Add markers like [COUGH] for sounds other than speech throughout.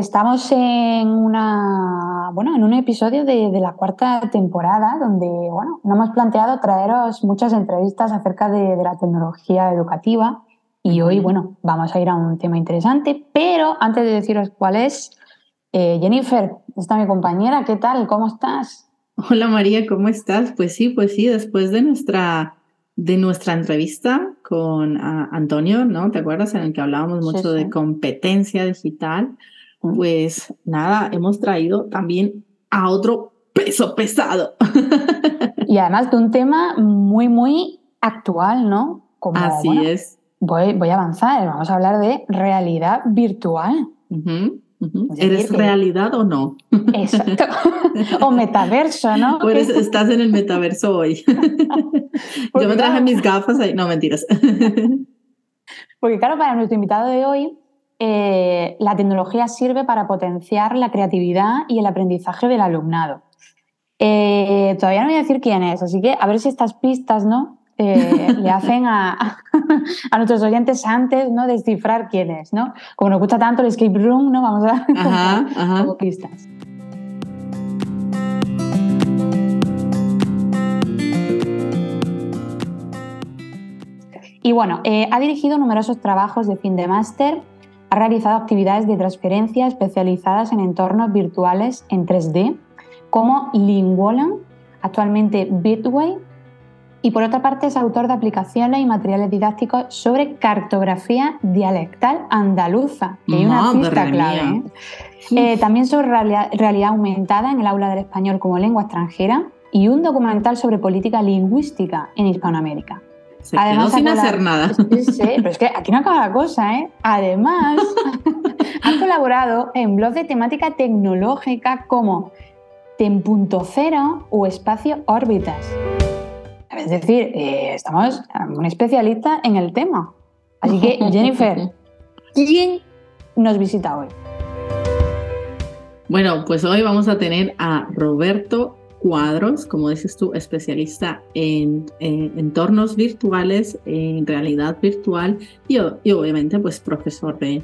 estamos en una bueno, en un episodio de, la cuarta temporada donde bueno, nos hemos planteado traeros muchas entrevistas acerca de, la tecnología educativa y hoy bueno, vamos a ir a un tema interesante, pero antes de deciros cuál es, eh, Jennifer, está mi compañera, ¿qué tal? ¿Cómo estás? Hola María, ¿cómo estás? Pues sí, pues sí, después de nuestra de nuestra entrevista con ah, Antonio, ¿no? ¿Te acuerdas? En el que hablábamos mucho de competencia digital. Pues nada, hemos traído también a otro peso pesado. [LAUGHS] y además de un tema muy, muy actual, ¿no? Así es. Voy, voy, a avanzar, vamos a hablar de realidad virtual. ¿Eres realidad o no? Exacto. [LAUGHS] o metaverso, ¿no? Estás en el metaverso hoy. [LAUGHS] Yo me traje mis gafas ahí. No, mentiras. Porque claro, para nuestro invitado de hoy, eh, la tecnología sirve para potenciar la creatividad y el aprendizaje del alumnado. Eh, todavía no voy a decir quién es, así que a ver si estas pistas, ¿no? Eh, [LAUGHS] le hacen a, a, nuestros oyentes antes ¿no? descifrar quién es, ¿no? Como nos gusta tanto el escape room, ¿no? Vamos a dar como, pistas. Y bueno, eh, ha dirigido numerosos trabajos de fin de máster, ha realizado actividades de transferencia especializadas en entornos virtuales en 3D, como Linguolan, actualmente Bitway y por otra parte es autor de aplicaciones y materiales didácticos sobre cartografía dialectal andaluza, que hay una pista clave. ¿eh? Eh, también sobre realidad, aumentada en el aula del español como lengua extranjera y un documental sobre política lingüística en Hispanoamérica. Se Además, sin hacer nada. Sí, pero es que aquí no acaba la cosa, ¿eh? Además, [LAUGHS] ha colaborado en blogs de temática tecnológica como Tem.0 o Espacio Órbitas. Es decir, eh, estamos un especialista en el tema. Así que, [LAUGHS] Jennifer, ¿quién nos visita hoy? Bueno, pues hoy vamos a tener a Roberto Cuadros, como dices tú, especialista en, entornos virtuales, en realidad virtual y, y, obviamente pues profesor de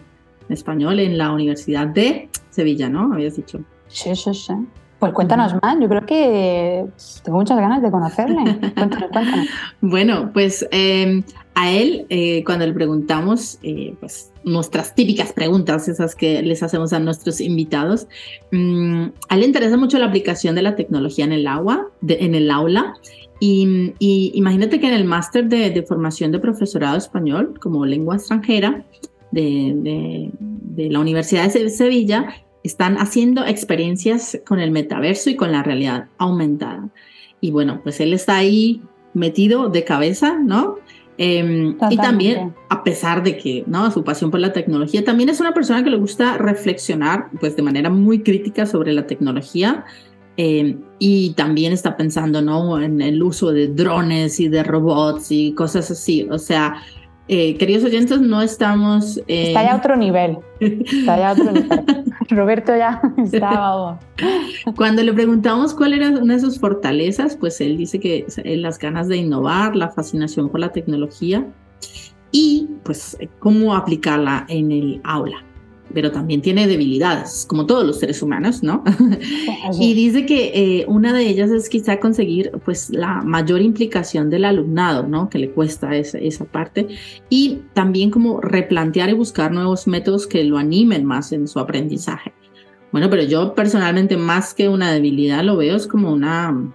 español en la Universidad de Sevilla, ¿no? Habías dicho. Sí, sí, sí. Pues cuéntanos más, yo creo que tengo muchas ganas de conocerle. Cuéntanos, cuéntanos. [LAUGHS] Bueno, pues em, a él, eh, cuando le preguntamos, eh, pues nuestras típicas preguntas, esas que les hacemos a nuestros invitados, mm, a él le interesa mucho la aplicación de la tecnología en el agua, en el aula. Y, imagínate que en el máster de, formación de profesorado español como lengua extranjera de, de la Universidad de Sevilla, están haciendo experiencias con el metaverso y con la realidad aumentada. Y bueno, pues él está ahí metido de cabeza, ¿no? Em, y también, a pesar de que, ¿no? Su pasión por la tecnología, también es una persona que le gusta reflexionar, pues de manera muy crítica sobre la tecnología. Em, y también está pensando, ¿no? En el uso de drones y de robots y cosas así. O sea, eh, queridos oyentes, no estamos... Está ya a otro nivel. Está ya a otro nivel. [LAUGHS] Roberto ya [LAUGHS] estaba... Cuando le preguntamos cuál era una de sus fortalezas, pues él dice que las ganas de innovar, la fascinación por la tecnología y pues cómo aplicarla en el aula pero también tiene debilidades, como todos los seres humanos, ¿no? [LAUGHS] y dice que eh, una de ellas es quizá conseguir pues la mayor implicación del alumnado, ¿no? Que le cuesta esa, esa parte, y también como replantear y buscar nuevos métodos que lo animen más en su aprendizaje. Bueno, pero yo personalmente más que una debilidad lo veo es como una,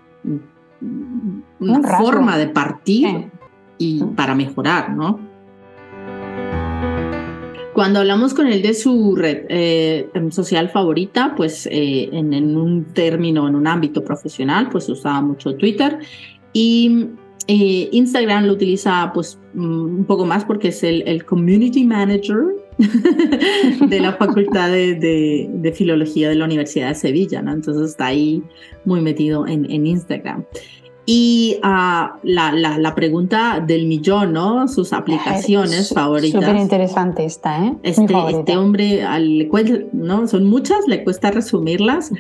una forma de partir y para mejorar, ¿no? Cuando hablamos con él de su red eh, social favorita, pues eh, en, un término, en un ámbito profesional, pues usaba mucho Twitter y eh, Instagram lo utiliza pues mm, un poco más porque es el, community manager [LAUGHS] de la Facultad de, Filología de la Universidad de Sevilla, ¿no? Entonces está ahí muy metido en Instagram. Y uh, la, la, la, pregunta del millón, ¿no? Sus aplicaciones favoritas. Súper interesante esta, ¿eh? Este, este hombre, cuesta, ¿no? Son muchas, le cuesta resumirlas.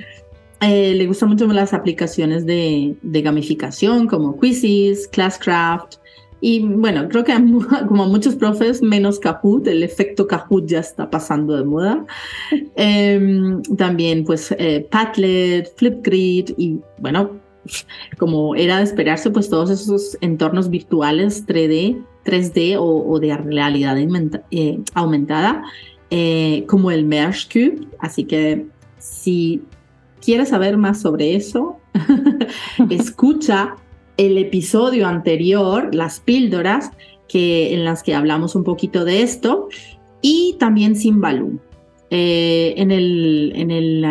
Eh, le gustan mucho las aplicaciones de, de, gamificación como Quizzes, Classcraft, Y bueno, creo que [LAUGHS] como muchos profes, menos Kahoot, el efecto Kahoot ya está pasando de moda. Em, también pues eh, Padlet, Flipgrid y bueno, [LAUGHS] como era de esperarse, pues todos esos entornos virtuales 3D, 3D o, de realidad eh, aumentada, eh, como el Merge Cube. Así que si quieres saber más sobre eso, [LAUGHS] escucha el episodio anterior, las píldoras, que, en las que hablamos un poquito de esto, y también Simbalú. Eh, en, el, en, el,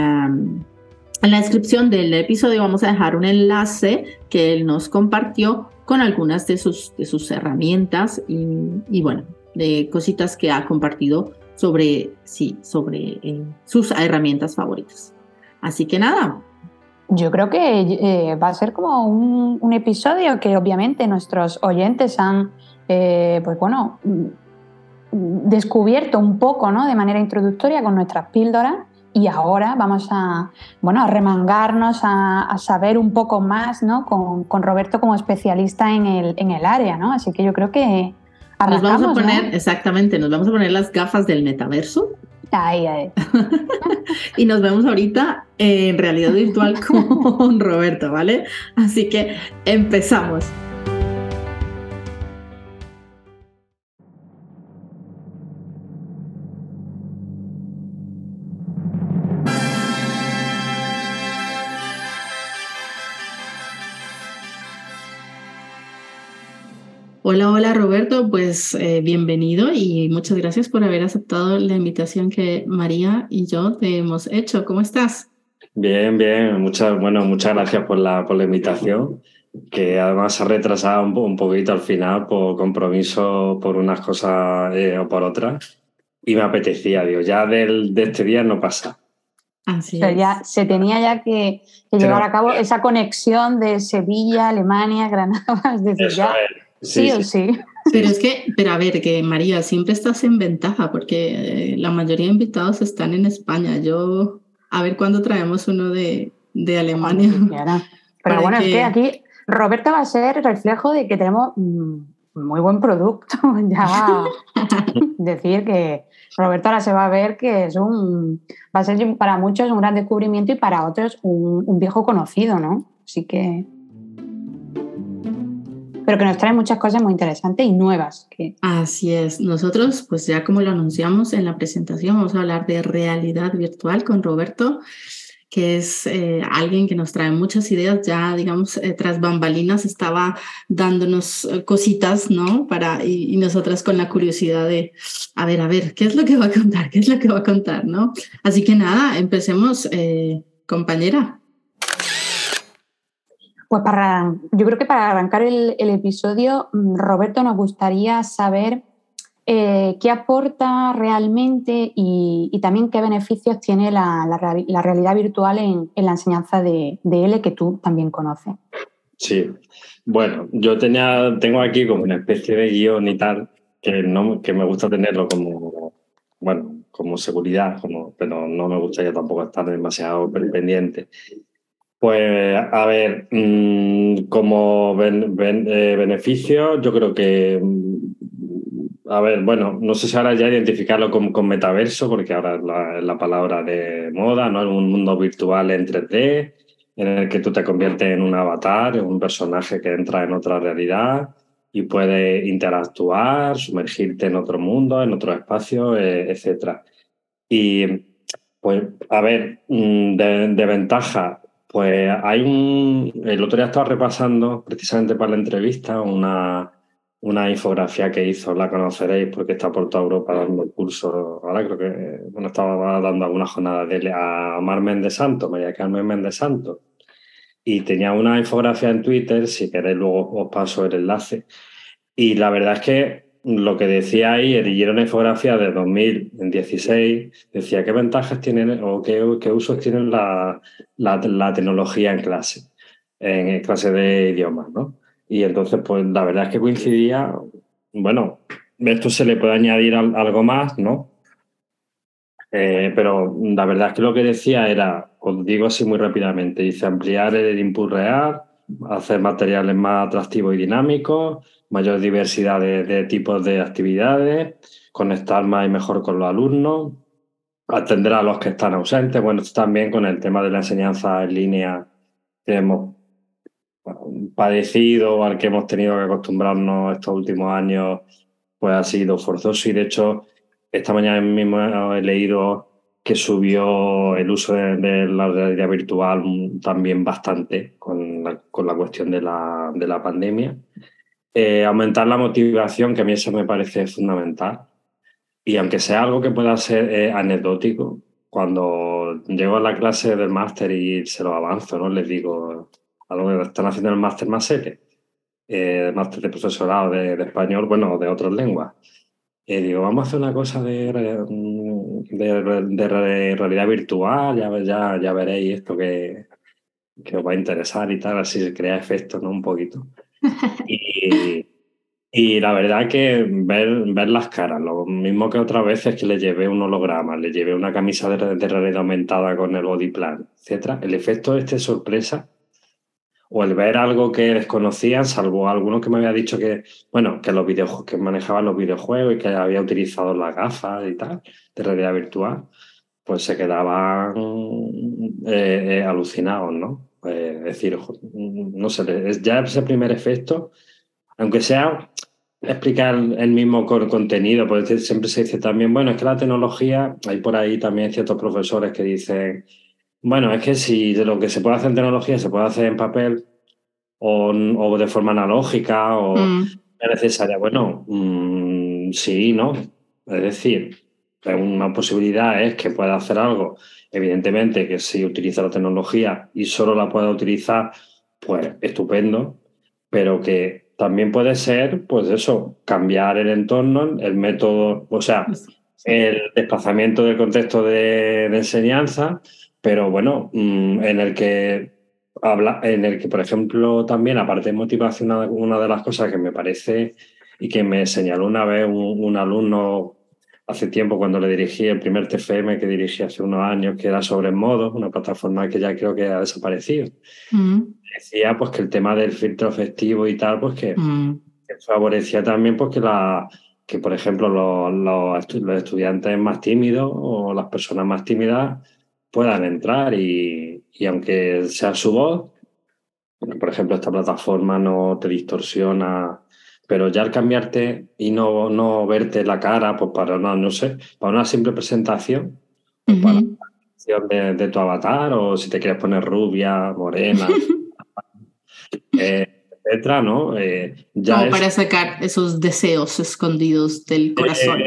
en la descripción del episodio vamos a dejar un enlace que él nos compartió con algunas de sus, de sus herramientas y, bueno, de cositas que ha compartido sobre, sí, sobre eh, sus herramientas favoritas. Así que nada, yo creo que eh, va a ser como un, episodio que obviamente nuestros oyentes han, eh, pues bueno, descubierto un poco, ¿no? De manera introductoria con nuestras píldoras y ahora vamos a, bueno, a remangarnos, a, saber un poco más, ¿no? Con, con, Roberto como especialista en el, en el área, ¿no? Así que yo creo que nos vamos a poner, exactamente, nos vamos a poner las gafas del metaverso Ahí, ahí. [LAUGHS] y nos vemos ahorita en realidad virtual con [LAUGHS] Roberto, ¿vale? Así que empezamos. Hola, hola Roberto, pues eh, bienvenido y muchas gracias por haber aceptado la invitación que María y yo te hemos hecho. ¿Cómo estás? Bien, bien, muchas, bueno, muchas gracias por la, por la invitación, que además se ha retrasado un, poquito al final por compromiso por unas cosas eh, o por otras. Y me apetecía, digo, ya del, de este día no pasa. Así ya se tenía ya que, llevar a cabo esa conexión de Sevilla, Alemania, [LAUGHS] Granada, desde ya. Sí, o sí. Pero es [LAUGHS] que, pero a ver, que María, siempre estás en ventaja porque eh, la mayoría de invitados están en España. Yo, a ver cuándo traemos uno de, de Alemania. [LAUGHS] Pero bueno, es que aquí Roberta va a ser reflejo de que tenemos mm, muy buen producto. [LAUGHS] ya decir que Roberta ahora se va a ver que es un, va a ser para muchos un gran descubrimiento y para otros un, un viejo conocido, ¿no? Así que pero que nos trae muchas cosas muy interesantes y nuevas. Que... Así es. Nosotros, pues ya como lo anunciamos en la presentación, vamos a hablar de realidad virtual con Roberto que es eh, alguien que nos trae muchas ideas, ya digamos, eh, tras bambalinas estaba dándonos eh, cositas, ¿no? Para, y, y, nosotras con la curiosidad de, a ver, a ver, ¿qué es lo que va a contar? ¿Qué es lo que va a contar, ¿no? Así que nada, empecemos, compañera. Pues para, yo creo que para arrancar el, episodio, mm, Roberto, nos gustaría saber eh, qué aporta realmente y, también qué beneficios tiene la, realidad virtual en, la enseñanza de, de, L que tú también conoces. Sí, bueno, yo tenía, tengo aquí como una especie de guion y tal, que, no, que me gusta tenerlo como, bueno, como seguridad, como, pero no me gustaría tampoco estar demasiado pendiente. Pues a ver, mm, como eh, beneficio, yo creo que, mm, a ver, bueno, no sé si ahora ya identificarlo con, con metaverso, porque ahora es la, palabra de moda, ¿no? Un mundo virtual en 3D, en el que tú te conviertes en un avatar, en un personaje que entra en otra realidad y puede interactuar, sumergirte en otro mundo, en otro espacio, eh, etc. Y pues, a ver, mm, de ventaja, pues hay un. El otro día estaba repasando, precisamente para la entrevista, una, una infografía que hizo, la conoceréis porque está por toda Europa dando curso. Ahora creo que bueno, estaba dando alguna jornada de a Mar Méndez Santo, María Carmen Méndez Santo. Y tenía una infografía en Twitter, si queréis luego os paso el enlace. Y la verdad es que lo que decía ahí, una infografía de 2016, decía qué ventajas tienen o qué, qué usos tienen la, la, tecnología en clase, en clase de idiomas, ¿no? Y entonces, pues la verdad es que coincidía, bueno, esto se le puede añadir algo más, ¿no? Eh, pero la verdad es que lo que decía era, os digo así muy rápidamente, dice ampliar el input real, hacer materiales más atractivos y dinámicos, mayor diversidad de, tipos de actividades, conectar más y mejor con los alumnos, atender a los que están ausentes. Bueno, también con el tema de la enseñanza en línea que hemos padecido, al que hemos tenido que acostumbrarnos estos últimos años, pues ha sido forzoso y de hecho esta mañana mismo he leído que subió el uso de, la realidad virtual también bastante con la, con la cuestión de la, de la pandemia. Eh, aumentar la motivación, que a mí eso me parece fundamental. Y aunque sea algo que pueda ser eh, anecdótico, cuando llego a la clase del máster y se lo avanzo, ¿no? Les digo, algo que están haciendo en el máster más serio, eh, máster de profesorado de, de español, bueno, de otras lenguas eh, digo, vamos a hacer una cosa de, de, realidad virtual, ya, ya, ya veréis esto que, que, os va a interesar y tal, así se crea efecto, ¿no? Un poquito. [LAUGHS] Y, y la verdad que ver, ver las caras, lo mismo que otras veces que le llevé un holograma, le llevé una camisa de, realidad aumentada con el body plan, etc. El efecto este sorpresa o el ver algo que desconocían, salvo algunos que me había dicho que, bueno, que los videojuegos, que manejaban los videojuegos y que había utilizado las gafas y tal, de realidad virtual, pues se quedaban eh, eh, alucinados, ¿no? Pues, es decir, no sé, ya ese primer efecto, aunque sea explicar el mismo contenido, porque siempre se dice también, bueno, es que la tecnología, hay por ahí también ciertos profesores que dicen, bueno, es que si de lo que se puede hacer en tecnología se puede hacer en papel o, o de forma analógica o mm. necesaria, bueno, mm, sí, ¿no? Es decir, una posibilidad es que pueda hacer algo, evidentemente que si utiliza la tecnología y solo la pueda utilizar, pues estupendo, pero que también puede ser, pues eso, cambiar el entorno, el método, o sea, el desplazamiento del contexto de enseñanza pero bueno, mm, en el que habla, en el que, por ejemplo, también, aparte de motivación, una de las cosas que me parece y que me señaló una vez un, alumno hace tiempo cuando le dirigí el primer TFM que dirigí hace unos años, que era sobre modo, una plataforma que ya creo que ha desaparecido. Mm. Decía pues que el tema del filtro efectivo y tal, pues que, mm. favorecía también pues que la que por ejemplo los, los, estudiantes más tímidos o las personas más tímidas puedan entrar y, aunque sea su voz, por ejemplo, esta plataforma no te distorsiona, pero ya al cambiarte y no, no verte la cara, pues para una, no sé, para una simple presentación, para la de, tu avatar, o si te quieres poner rubia, morena, [LAUGHS] eh, etcétera, ¿no? Eh, ya para sacar esos deseos escondidos del corazón.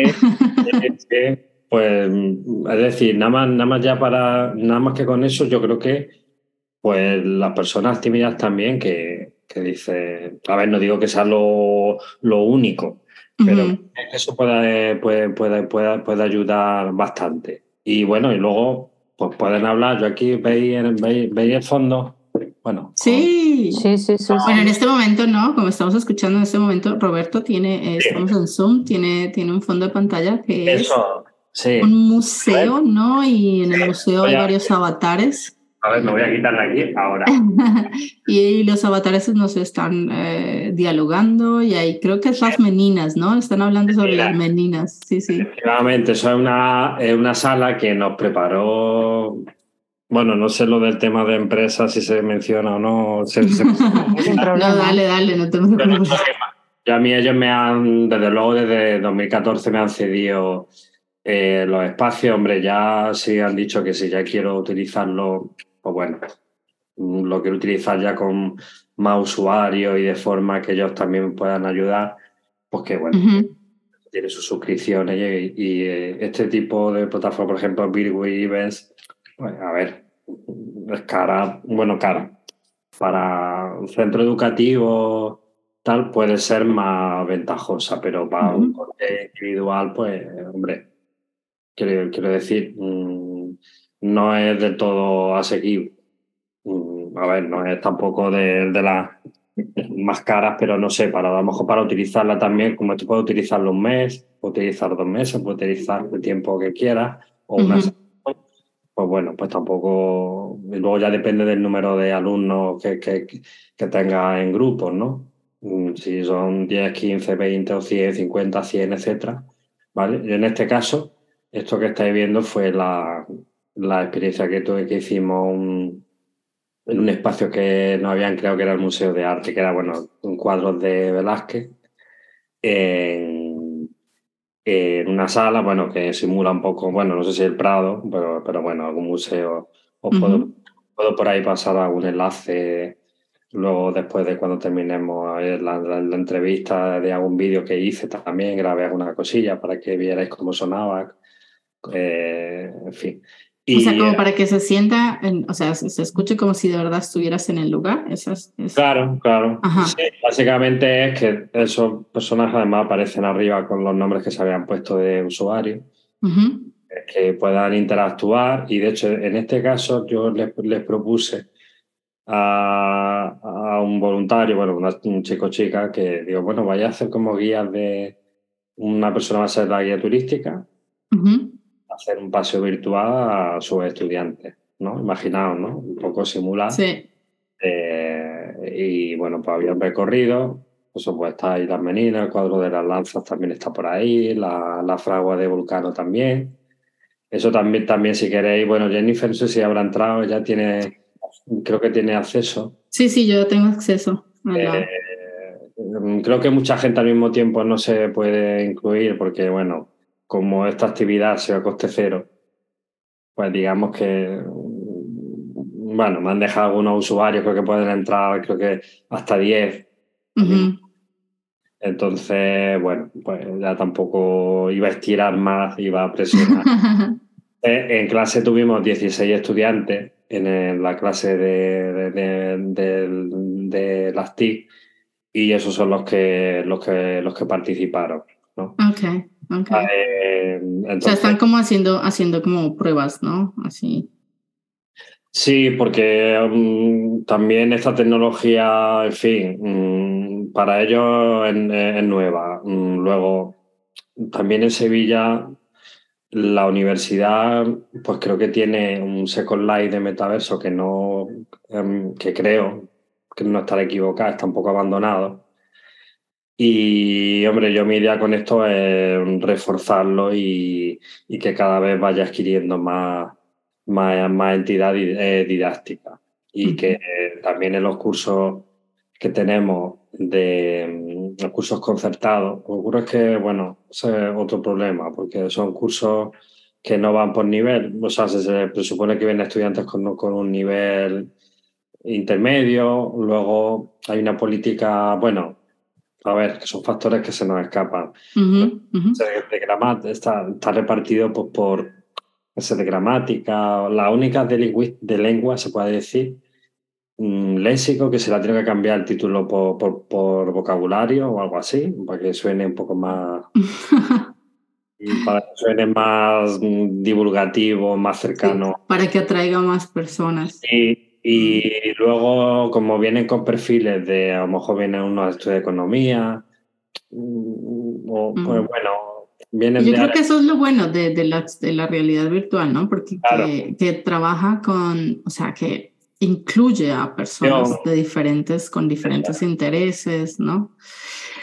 Eh, pues, es decir, nada más, nada más ya para, nada más que con eso, yo creo que, pues, las personas tímidas también que, que dicen, a ver, no digo que sea lo, lo único, pero eso puede, puede, puede, puede, ayudar bastante. Y bueno, y luego, pues pueden hablar, yo aquí veis, veis, veis el fondo, bueno. Sí. Sí, sí, sí. Bueno, en este momento, ¿no? Como estamos escuchando en este momento, Roberto tiene, eh, estamos en Zoom, tiene, tiene un fondo de pantalla que eso, un museo, ¿no? Y en el museo hay varios avatares. A ver, me voy a quitar de aquí ahora. [LAUGHS] y los avatares nos están eh, dialogando y ahí creo que es las meninas, ¿no? Están hablando sobre las meninas, sí, sí. Efectivamente, eso es una, es una sala que nos preparó bueno, no sé lo del tema de empresas, si se menciona o no. [LAUGHS] no, dale, dale, no te preocupes. Ya a mí ellos me han, desde luego desde 2014 me han cedido eh, los espacios, hombre, ya sí han dicho que si ya quiero utilizarlo, pues bueno, lo quiero utilizar ya con más usuarios y de forma que ellos también puedan ayudar, pues que bueno, tiene sus suscripciones y, eh, este tipo de plataforma, por ejemplo, Bitway Events, pues a ver, es cara, bueno, cara. Para un centro educativo tal puede ser más ventajosa, pero para un corte individual, pues, hombre, Quiero, quiero decir, mm, no es del todo asequible. Mm, a ver, no es tampoco de, de las más caras, pero no sé, para a lo mejor para utilizarla también, como tú puedes utilizarlo un mes, utilizar dos meses, puedes utilizar el tiempo que quieras, o una pues bueno, pues tampoco. Y luego ya depende del número de alumnos que, que, que tenga en grupos, ¿no? Mm, si son 10, 15, 20 o 100, 50, 100, etcétera. ¿Vale? En este caso, esto que estáis viendo fue la, la experiencia que tuve que hicimos en un espacio que nos habían creado que era el Museo de Arte, que era, bueno, un cuadro de Velázquez. En, en una sala, bueno, que simula un poco, bueno, no sé si el Prado, pero, pero bueno, algún museo. Os puedo, puedo por ahí pasar algún enlace luego después de cuando terminemos eh, la, la, entrevista de algún vídeo que hice también, grabé alguna cosilla para que vierais cómo sonaba, eh, en fin. Y, o sea, como para que se sienta, en, o sea, se, escuche como si de verdad estuvieras en el lugar. Eso es, es... Claro, claro. Sí, básicamente es que esos personajes además aparecen arriba con los nombres que se habían puesto de usuario, uh -huh. que puedan interactuar. Y de hecho, en este caso, yo les, les propuse a, a, un voluntario, bueno, una, un chico chica, que digo, bueno, vaya a hacer como guías de una persona va a ser la guía turística. Uh -huh hacer un paseo virtual a sus estudiantes, ¿no? Imaginaos, ¿no? Un poco simular. Sí. Eh, y bueno, pues había un recorrido, pues está ahí las meninas, el cuadro de las lanzas también está por ahí, la, la fragua de Vulcano también. Eso también, también si queréis, bueno, Jennifer, no sé si habrá entrado, ya tiene, creo que tiene acceso. Sí, sí, yo tengo acceso. Eh, creo que mucha gente al mismo tiempo no se puede incluir porque, bueno, como esta actividad sea a coste cero, pues digamos que, bueno, me han dejado algunos usuarios, creo que pueden entrar, creo que hasta 10. Uh -huh. Entonces, bueno, pues ya tampoco iba a estirar más, iba a presionar. [LAUGHS] en clase tuvimos 16 estudiantes en la clase de, de, de, de, las TIC y esos son los que, los que, los que participaron. ¿no? Okay. Okay. Eh, entonces, o sea, están como haciendo, haciendo como pruebas, ¿no? Así. Sí, porque um, también esta tecnología, en fin, um, para ellos es, es nueva. Um, luego, también en Sevilla, la universidad, pues creo que tiene un Second Life de metaverso que no, que creo que no estará equivocado, está un poco abandonado y, hombre, yo mi idea con esto es reforzarlo y, y que cada vez vaya adquiriendo más, más, más entidad eh, didáctica. Y uh -huh. que también en los cursos que tenemos de los cursos concertados, ocurre es que, bueno, ese es otro problema, porque son cursos que no van por nivel, o sea, se, se presupone que vienen estudiantes con, con un nivel intermedio, luego hay una política, bueno, a ver, que son factores que se nos escapan. Uh -huh, uh -huh. De está, está, repartido pues, por ese de gramática, la única de, de lengua, se puede decir, un léxico, que se la tiene que cambiar el título por, por, por, vocabulario o algo así, para que suene un poco más... [LAUGHS] para que suene más divulgativo, más cercano. Sí, para que atraiga más personas. Sí, y luego, como vienen con perfiles de, a lo mejor vienen unos estudios de economía, o, pues mm. bueno, vienen Yo de creo que eso es lo bueno de, de, la, de la realidad virtual, ¿no? Porque claro. que, que, trabaja con, o sea, que incluye a personas Yo, de diferentes, con diferentes claro. intereses, ¿no?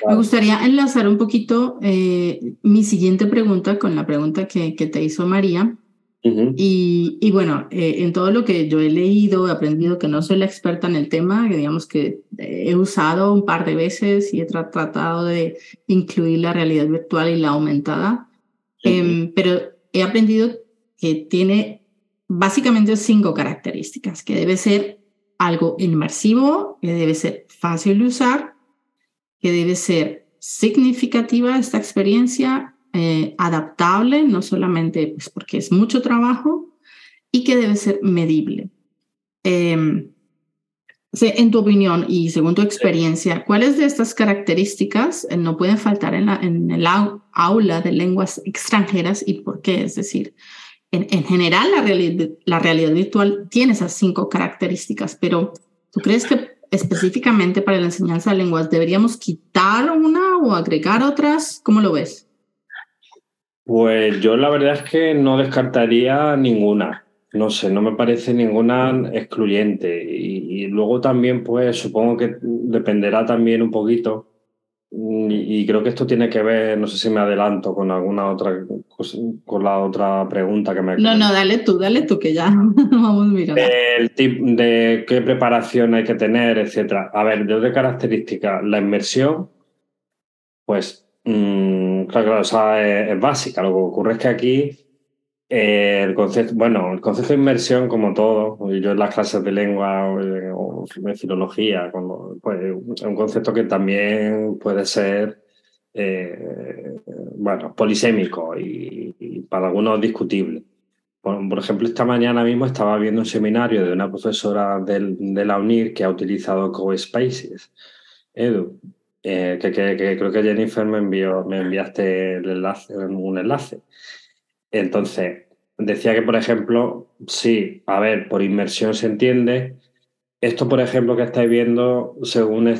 Claro. Me gustaría enlazar un poquito eh, mi siguiente pregunta con la pregunta que, que te hizo María. Uh -huh. y, y, bueno, eh, en todo lo que yo he leído, he aprendido que no soy la experta en el tema, que digamos que he usado un par de veces y he tra tratado de incluir la realidad virtual y la aumentada, uh -huh. eh, pero he aprendido que tiene básicamente cinco características, que debe ser algo inmersivo, que debe ser fácil de usar, que debe ser significativa esta experiencia eh, adaptable, no solamente pues, porque es mucho trabajo, y que debe ser medible. Eh, en tu opinión y según tu experiencia, ¿cuáles de estas características eh, no pueden faltar en, la, el aula de lenguas extranjeras y por qué? Es decir, en, en general la, la realidad virtual tiene esas cinco características, pero ¿tú crees que específicamente para la enseñanza de lenguas deberíamos quitar una o agregar otras? ¿Cómo lo ves? Pues yo la verdad es que no descartaría ninguna. no sé, no me parece ninguna excluyente. Y, luego también, pues supongo que dependerá también un poquito. Y, creo que esto tiene que ver, no sé si me adelanto con alguna otra con la otra pregunta que me. No, no, dale tú, dale tú, que ya [LAUGHS] vamos mirando. El tipo de qué preparación hay que tener, etcétera. A ver, de otra característica, la inmersión, pues, mm, claro, claro, es, básica. Lo que ocurre es que aquí eh, el concepto, bueno, el concepto de inmersión, como todo, yo en las clases de lengua o, de filología, pues, es un concepto que también puede ser, eh, bueno, polisémico y, para algunos discutible. Por, ejemplo, esta mañana mismo estaba viendo un seminario de una profesora de la UNIR que ha utilizado CoSpaces, Edu, eh, que, creo que Jennifer me envió, me enviaste el enlace, un enlace. Entonces, decía que, por ejemplo, sí, a ver, por inmersión se entiende. Esto, por ejemplo, que estáis viendo, según,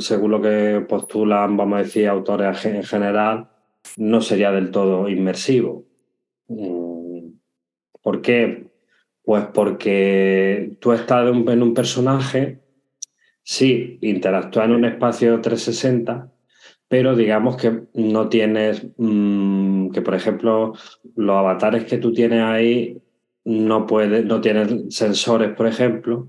según lo que postulan, vamos a decir, autores en general, no sería del todo inmersivo. Mm, ¿Por qué? Pues porque tú estás en un personaje, sí, interactúa en un espacio 360, pero digamos que no tienes, mm, que por ejemplo, los avatares que tú tienes ahí no, puedes, no tienen sensores, por ejemplo,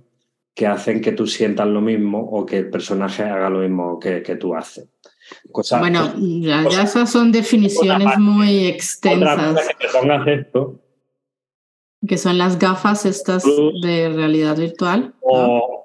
que hacen que tú sientas lo mismo o que el personaje haga lo mismo que, que tú haces. bueno, ya, esas son definiciones muy extensas. que pongas esto. Que son las gafas estas de realidad virtual. O,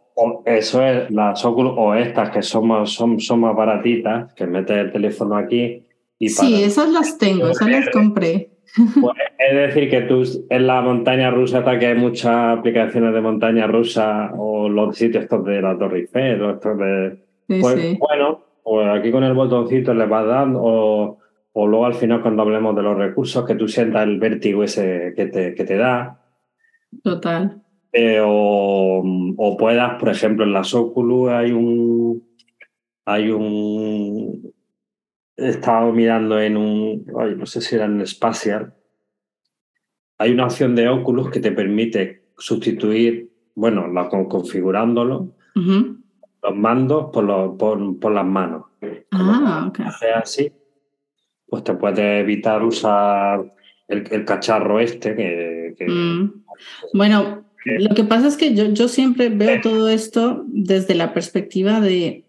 eso es, las Oculus o estas que son más, son, son más baratitas, que metes el teléfono aquí y Sí, esas las tengo, esas las compré. [LAUGHS] Pues, es decir, que tú en la montaña rusa, que hay muchas aplicaciones de montaña rusa o los sitios estos de la Torre Eiffel o estos de... pues bueno, pues aquí con el botoncito le vas dando o, o, luego al final cuando hablemos de los recursos que tú sientas el vértigo ese que te, que te da. Total. Eh, o, puedas, por ejemplo, en las Oculus hay un. Hay un. He estado mirando en un. no sé si era en Spatial. Hay una opción de Oculus que te permite sustituir, bueno, la, configurándolo, los mandos por, por, las manos. Ah, ok. así, pues te puede evitar usar el, cacharro este que. Mm. Bueno, lo que pasa es que yo, yo siempre veo todo esto desde la perspectiva de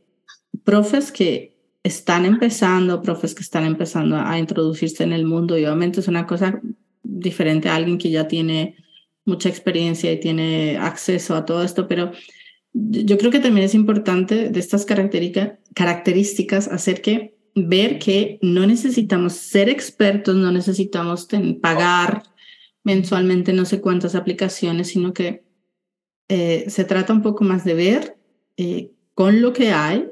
profes que están empezando, profes que están empezando a introducirse en el mundo. Y obviamente es una cosa diferente a alguien que ya tiene mucha experiencia y tiene acceso a todo esto, pero yo creo que también es importante de estas características hacer que ver que no necesitamos ser expertos, no necesitamos pagar mensualmente no sé cuántas aplicaciones, sino que eh, se trata un poco más de ver eh, con lo que hay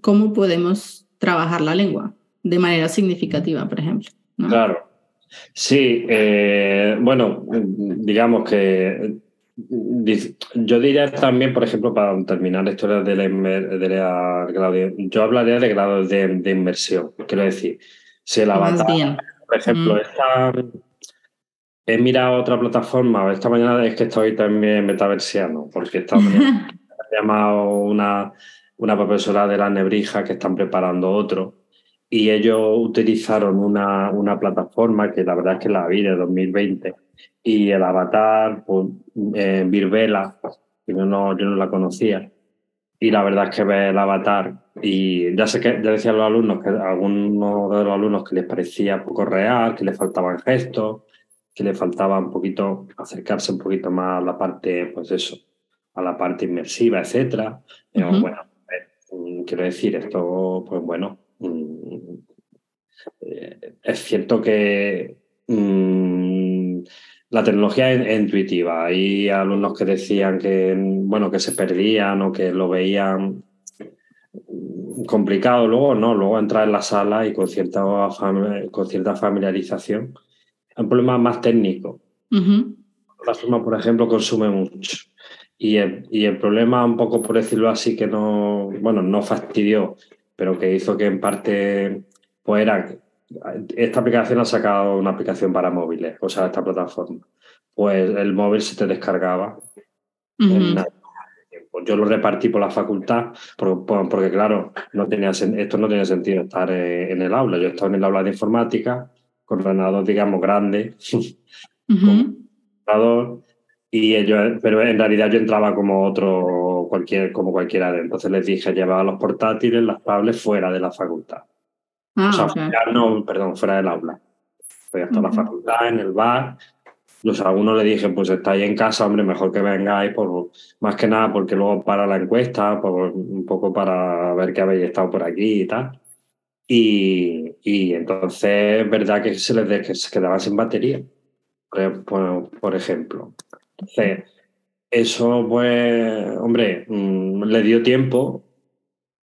cómo podemos trabajar la lengua de manera significativa, por ejemplo. Claro. Sí, eh, bueno, digamos que yo diría también, por ejemplo, para terminar la historia de la, de yo hablaría de grado de, inmersión. Quiero decir, si el avatar, por ejemplo, mm. He mirado otra plataforma, esta mañana es que estoy también metaversiano, porque esta mañana [LAUGHS] he llamado una, una profesora de la Nebrija que están preparando otro y ellos utilizaron una, una plataforma que la verdad es que la vi de 2020 y el avatar, pues, eh, Virvela, que yo no, yo no la conocía, y la verdad es que ve el avatar y ya sé que ya decían los alumnos que algunos de los alumnos que les parecía poco real, que les faltaban gestos, que le faltaba un poquito acercarse un poquito más a la parte, pues eso, a la parte inmersiva, etcétera. Bueno, mm, quiero decir, esto, pues bueno, mm, eh, es cierto que mm, la tecnología es, intuitiva. Hay alumnos que decían que, bueno, que se perdían o que lo veían complicado luego, ¿no? Luego entrar en la sala y con cierta, con cierta familiarización un problema más técnico. La forma, por ejemplo, consume mucho. Y el, y el, problema, un poco por decirlo así, que no, bueno, no fastidió, pero que hizo que en parte, pues era, esta aplicación ha sacado una aplicación para móviles, o sea, esta plataforma. Pues pues el móvil se te descargaba. Yo lo repartí por la facultad porque, claro, no tenía, esto no tenía sentido estar eh, en el aula. Yo estaba en el aula de informática ordenador, digamos, grande, [LAUGHS] y ellos, pero en realidad yo entraba como otro, cualquier, como cualquiera de Entonces les dije, llevaba los portátiles, las tablets fuera de la facultad. Ah, o sea, no, perdón, fuera del aula. Fui hasta la facultad, en el bar, los algunos le dije, pues estáis en casa, hombre, mejor que vengáis, por, más que nada porque luego para la encuesta, por, un poco para ver que habéis estado por aquí y tal. Y, y entonces, verdad que se les que se quedaba sin batería, por, por ejemplo. Entonces, eso, pues, hombre, mm, le dio tiempo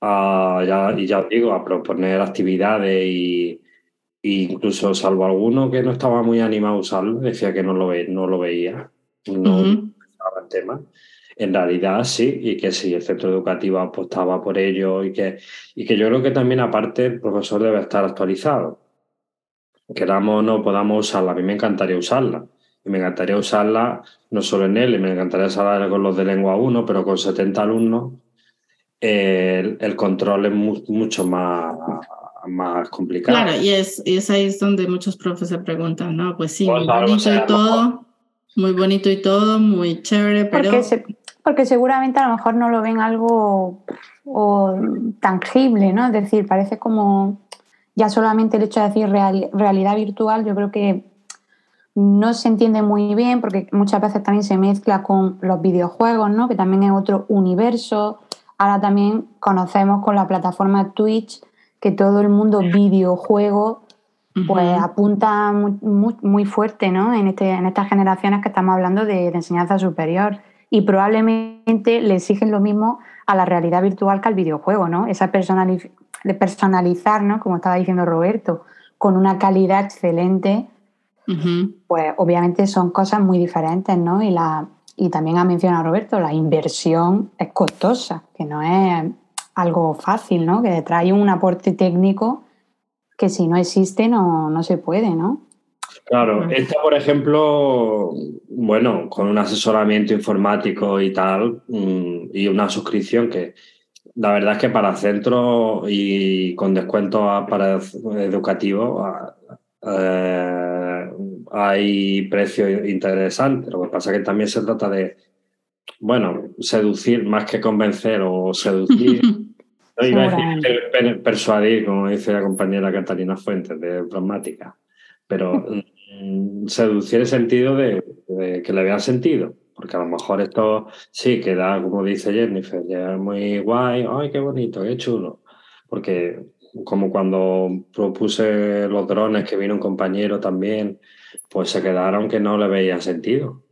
a, ya, y ya os digo, a proponer actividades y, incluso salvo alguno que no estaba muy animado a usarlo, decía que no lo, ve, no lo veía, no uh el tema. En realidad sí, y que sí, el centro educativo apostaba por ello y que, y que yo creo que también aparte el profesor debe estar actualizado. Queramos o no podamos usarla, a mí me encantaría usarla. Y me encantaría usarla no solo en él, y me encantaría usarla con los de lengua 1, pero con 70 alumnos el, el control es mucho más más complicado. Claro, y es, es ahí es donde muchos profes se preguntan, ¿no? Pues sí, muy bonito y todo, muy bonito y todo, muy chévere, pero... Porque, porque seguramente a lo mejor no lo ven algo o, tangible, ¿no? Es decir, parece como ya solamente el hecho de decir realidad virtual, yo creo que no se entiende muy bien porque muchas veces también se mezcla con los videojuegos, ¿no? Que también es otro universo. Ahora también conocemos con la plataforma Twitch que todo el mundo videojuego pues apunta muy, muy, fuerte ¿no? en, este, en estas generaciones que estamos hablando de, enseñanza superior y probablemente le exigen lo mismo a la realidad virtual que al videojuego, ¿no? Esa de personalizar, ¿no? Como estaba diciendo Roberto, con una calidad excelente, pues obviamente son cosas muy diferentes, ¿no? Y, la, y también ha mencionado Roberto, la inversión es costosa, que no es algo fácil, ¿no? Que trae un aporte técnico que si no existe no, no se puede, ¿no? Claro, esta, por ejemplo, bueno, con un asesoramiento informático y tal, mm, y una suscripción que la verdad es que para centros y con descuento para educativos eh, hay precios interesantes. Lo que pasa es que también se trata de, bueno, seducir más que convencer o seducir. [LAUGHS] no iba a decir persuadir, como dice la compañera Catalina Fuentes de Pragmática, pero [LAUGHS] seducir el sentido de, que le vean sentido. Porque a lo mejor esto sí queda, como dice Jennifer, ya muy guay, ay, qué bonito, qué chulo. Porque como cuando propuse los drones, que vino un compañero también, pues se quedaron que no le veía sentido.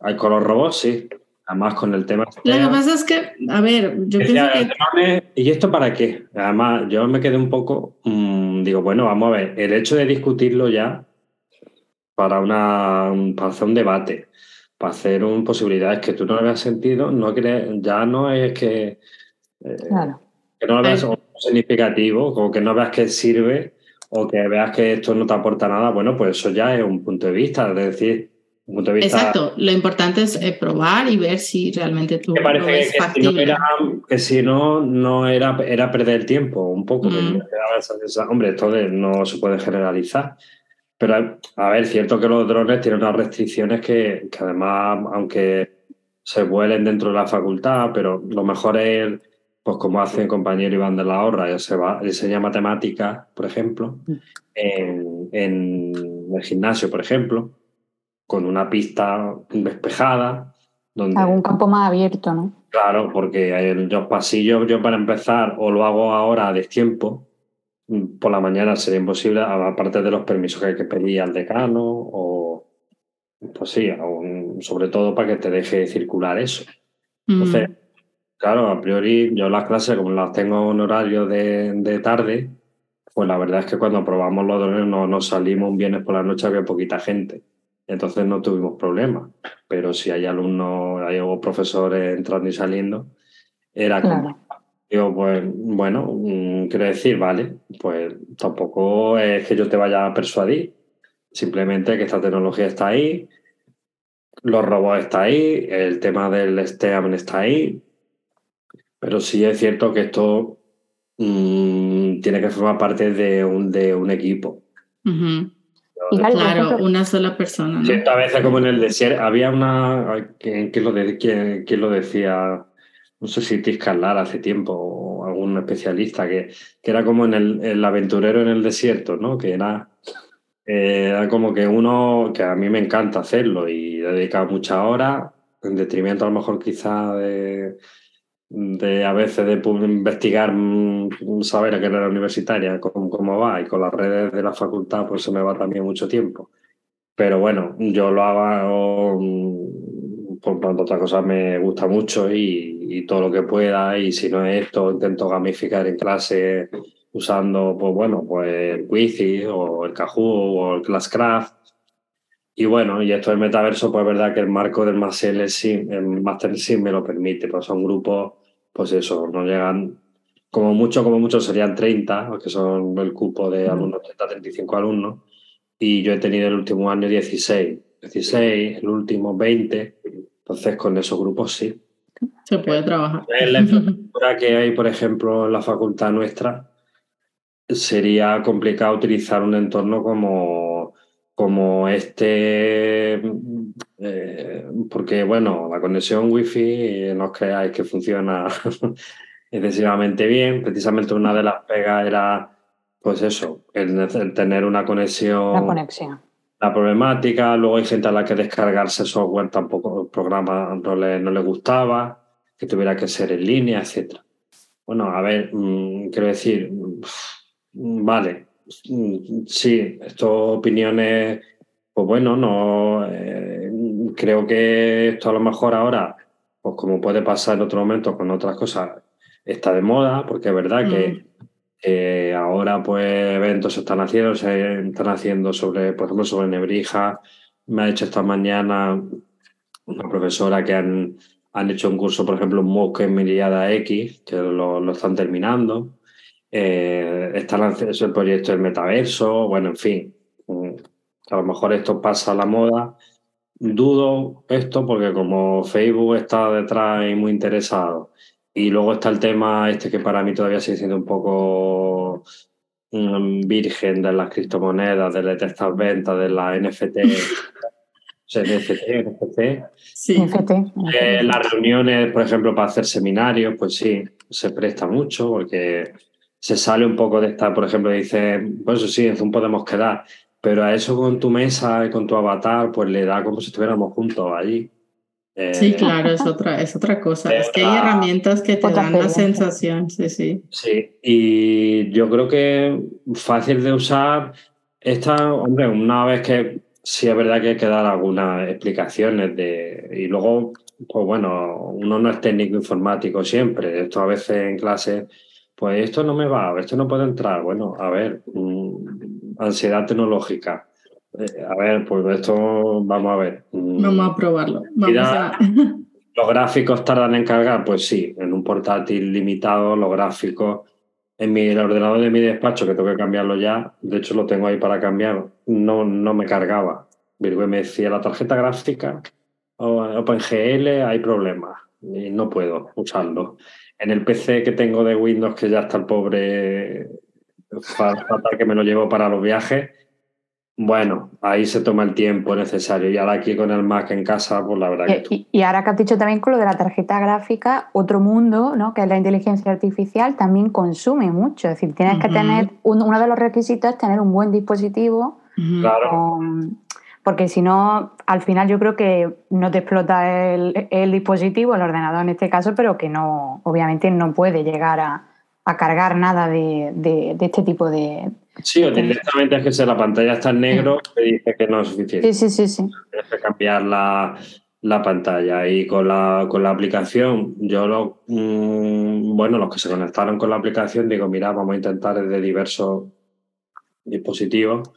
Hay con los robots, sí, Además, con el tema. Lo que pasa es que, a ver, yo pienso que. ¿Y esto para qué? Además, yo me quedé un poco. Mm, digo, bueno, vamos a ver. El hecho de discutirlo ya para, una, para hacer un debate, para hacer un, posibilidades que tú no le veas sentido, no ya no es que. Eh, que no lo veas significativo, o que no veas que sirve, o que veas que esto no te aporta nada. Bueno, pues eso ya es un punto de vista. Es decir Exacto, lo importante es eh, probar y ver si realmente tú Me parece que, Si no era, que si no, no era, era perder tiempo un poco. Mm. hombre, esto no se puede generalizar. Pero a ver, cierto que los drones tienen unas restricciones que, que además, aunque se vuelen dentro de la facultad, pero lo mejor es, pues como hace el compañero Iván de la Horra, se va, enseña matemáticas, por ejemplo, en, en el gimnasio, por ejemplo con una pista despejada. Donde, Algún campo más abierto, ¿no? Claro, porque los pasillos, yo para empezar, o lo hago ahora a destiempo, por la mañana sería imposible, aparte de los permisos que hay que pedir al decano, o pues sí, sobre todo para que te deje circular eso. Entonces, mm. claro, a priori yo las clases, como las tengo en horario de, tarde, pues la verdad es que cuando probamos los drones no, nos salimos un viernes por la noche había poquita gente entonces no tuvimos problemas. Pero si hay alumnos, hay profesores entrando y saliendo, era como. Digo, pues bueno, mm, quiero decir, vale, pues tampoco es que yo te vaya a persuadir, simplemente que esta tecnología está ahí, los robots está ahí, el tema del STEAM está ahí, pero sí es cierto que esto mm, tiene que formar parte de un, de un equipo. claro, una sola persona. ¿no? a veces como en el desierto, había una, ¿quién, lo, de, lo decía? No sé si Tiscalar hace tiempo o algún especialista, que, que era como en el, el aventurero en el desierto, ¿no? Que era eh, era como que uno, que a mí me encanta hacerlo y he dedicado muchas horas, en detrimento a lo mejor quizá de, de a veces de investigar, mm, saber a qué era universitaria, cómo, cómo va, y con las redes de la facultad pues se me va también mucho tiempo. Pero bueno, yo lo hago, mm, por tanto, otras cosas me gusta mucho y, y, todo lo que pueda, y si no es esto, intento gamificar en clase usando, pues bueno, pues el Quizy o el Kahoot o el Classcraft. Y bueno, y esto del metaverso, pues es verdad que el marco del Master el Master sí me lo permite, pues son grupos, pues eso, no llegan, como mucho, como mucho serían 30, que son el cupo de alumnos, 30, 35 alumnos, y yo he tenido el último año 16, 16, el último 20, entonces con esos grupos sí. Se puede trabajar. La [LAUGHS] infraestructura que hay, por ejemplo, en la facultad nuestra, sería complicado utilizar un entorno como, como este, eh, porque bueno, la conexión wifi no os creáis que funciona [LAUGHS] excesivamente bien. Precisamente una de las pegas era, pues eso, el, tener una conexión. La conexión. La problemática, luego hay gente a la que descargarse software tampoco, el programa no le, no le gustaba, que tuviera que ser en línea, etc. Bueno, a ver, mm, quiero decir, Mm, vale, mm, sí, estas opiniones, pues bueno, no eh, creo que esto a lo mejor ahora, pues como puede pasar en otro momento con otras cosas, está de moda, porque es verdad que mm. ahora pues eventos se están haciendo, se están haciendo sobre, por ejemplo, sobre Nebrija. Me ha dicho esta mañana una profesora que han, han hecho un curso, por ejemplo, en MOOC en Miriada X, que lo, lo están terminando. Eh, está el proyecto del metaverso, bueno, en fin, mm, a lo mejor esto pasa a la moda. Dudo esto porque como Facebook está detrás y muy interesado, y luego está el tema este que para mí todavía sigue siendo un poco mm, virgen de las criptomonedas, de estas ventas, de la NFT. NFT, NFT. Sí. NFT. Eh, las reuniones, por ejemplo, para hacer seminarios, pues sí, se presta mucho porque se sale un poco de esta, por ejemplo, dice, pues sí, en Zoom podemos quedar, pero a eso con tu mesa y con tu avatar, pues le da como si estuviéramos juntos allí. Sí, eh, claro, es otra, es otra cosa. Es que hay herramientas que te dan la sensación, sí, sí. Sí, y yo creo que fácil de usar. Esta, hombre, una vez que sí es verdad que hay que dar algunas explicaciones de. Y luego, pues bueno, uno no es técnico informático siempre. Esto a veces en clase pues esto no me va, esto no puede entrar. Bueno, a ver, mm, ansiedad tecnológica. Eh, a ver, pues esto vamos a ver. Mm, vamos a probarlo. [LAUGHS] ¿Los gráficos tardan en cargar? Pues sí, en un portátil limitado, los gráficos. En mi ordenador de mi despacho, que tengo que cambiarlo ya, de hecho lo tengo ahí para cambiar, no, no me cargaba. Virgo me decía, la tarjeta gráfica OpenGL hay problemas y no puedo usarlo en el PC que tengo de Windows, que ya está el pobre fatal que me lo llevo para los viajes, bueno, ahí se toma el tiempo necesario. Y ahora aquí con el Mac en casa, pues la verdad que... Y, y, ahora que has dicho también con lo de la tarjeta gráfica, otro mundo, ¿no? que es la inteligencia artificial, también consume mucho. Es decir, tienes que tener, uno de los requisitos es tener un buen dispositivo claro porque si no, al final yo creo que no te explota el, dispositivo, el ordenador en este caso, pero que no, obviamente no puede llegar a, cargar nada de, este tipo de... Sí, o directamente es que si la pantalla está en negro, te dice que no es suficiente. Sí, sí, sí. sí. Tienes que cambiar la, pantalla y con la, con la aplicación, yo lo, mm, bueno, los que se conectaron con la aplicación, digo, mira, vamos a intentar desde diversos dispositivos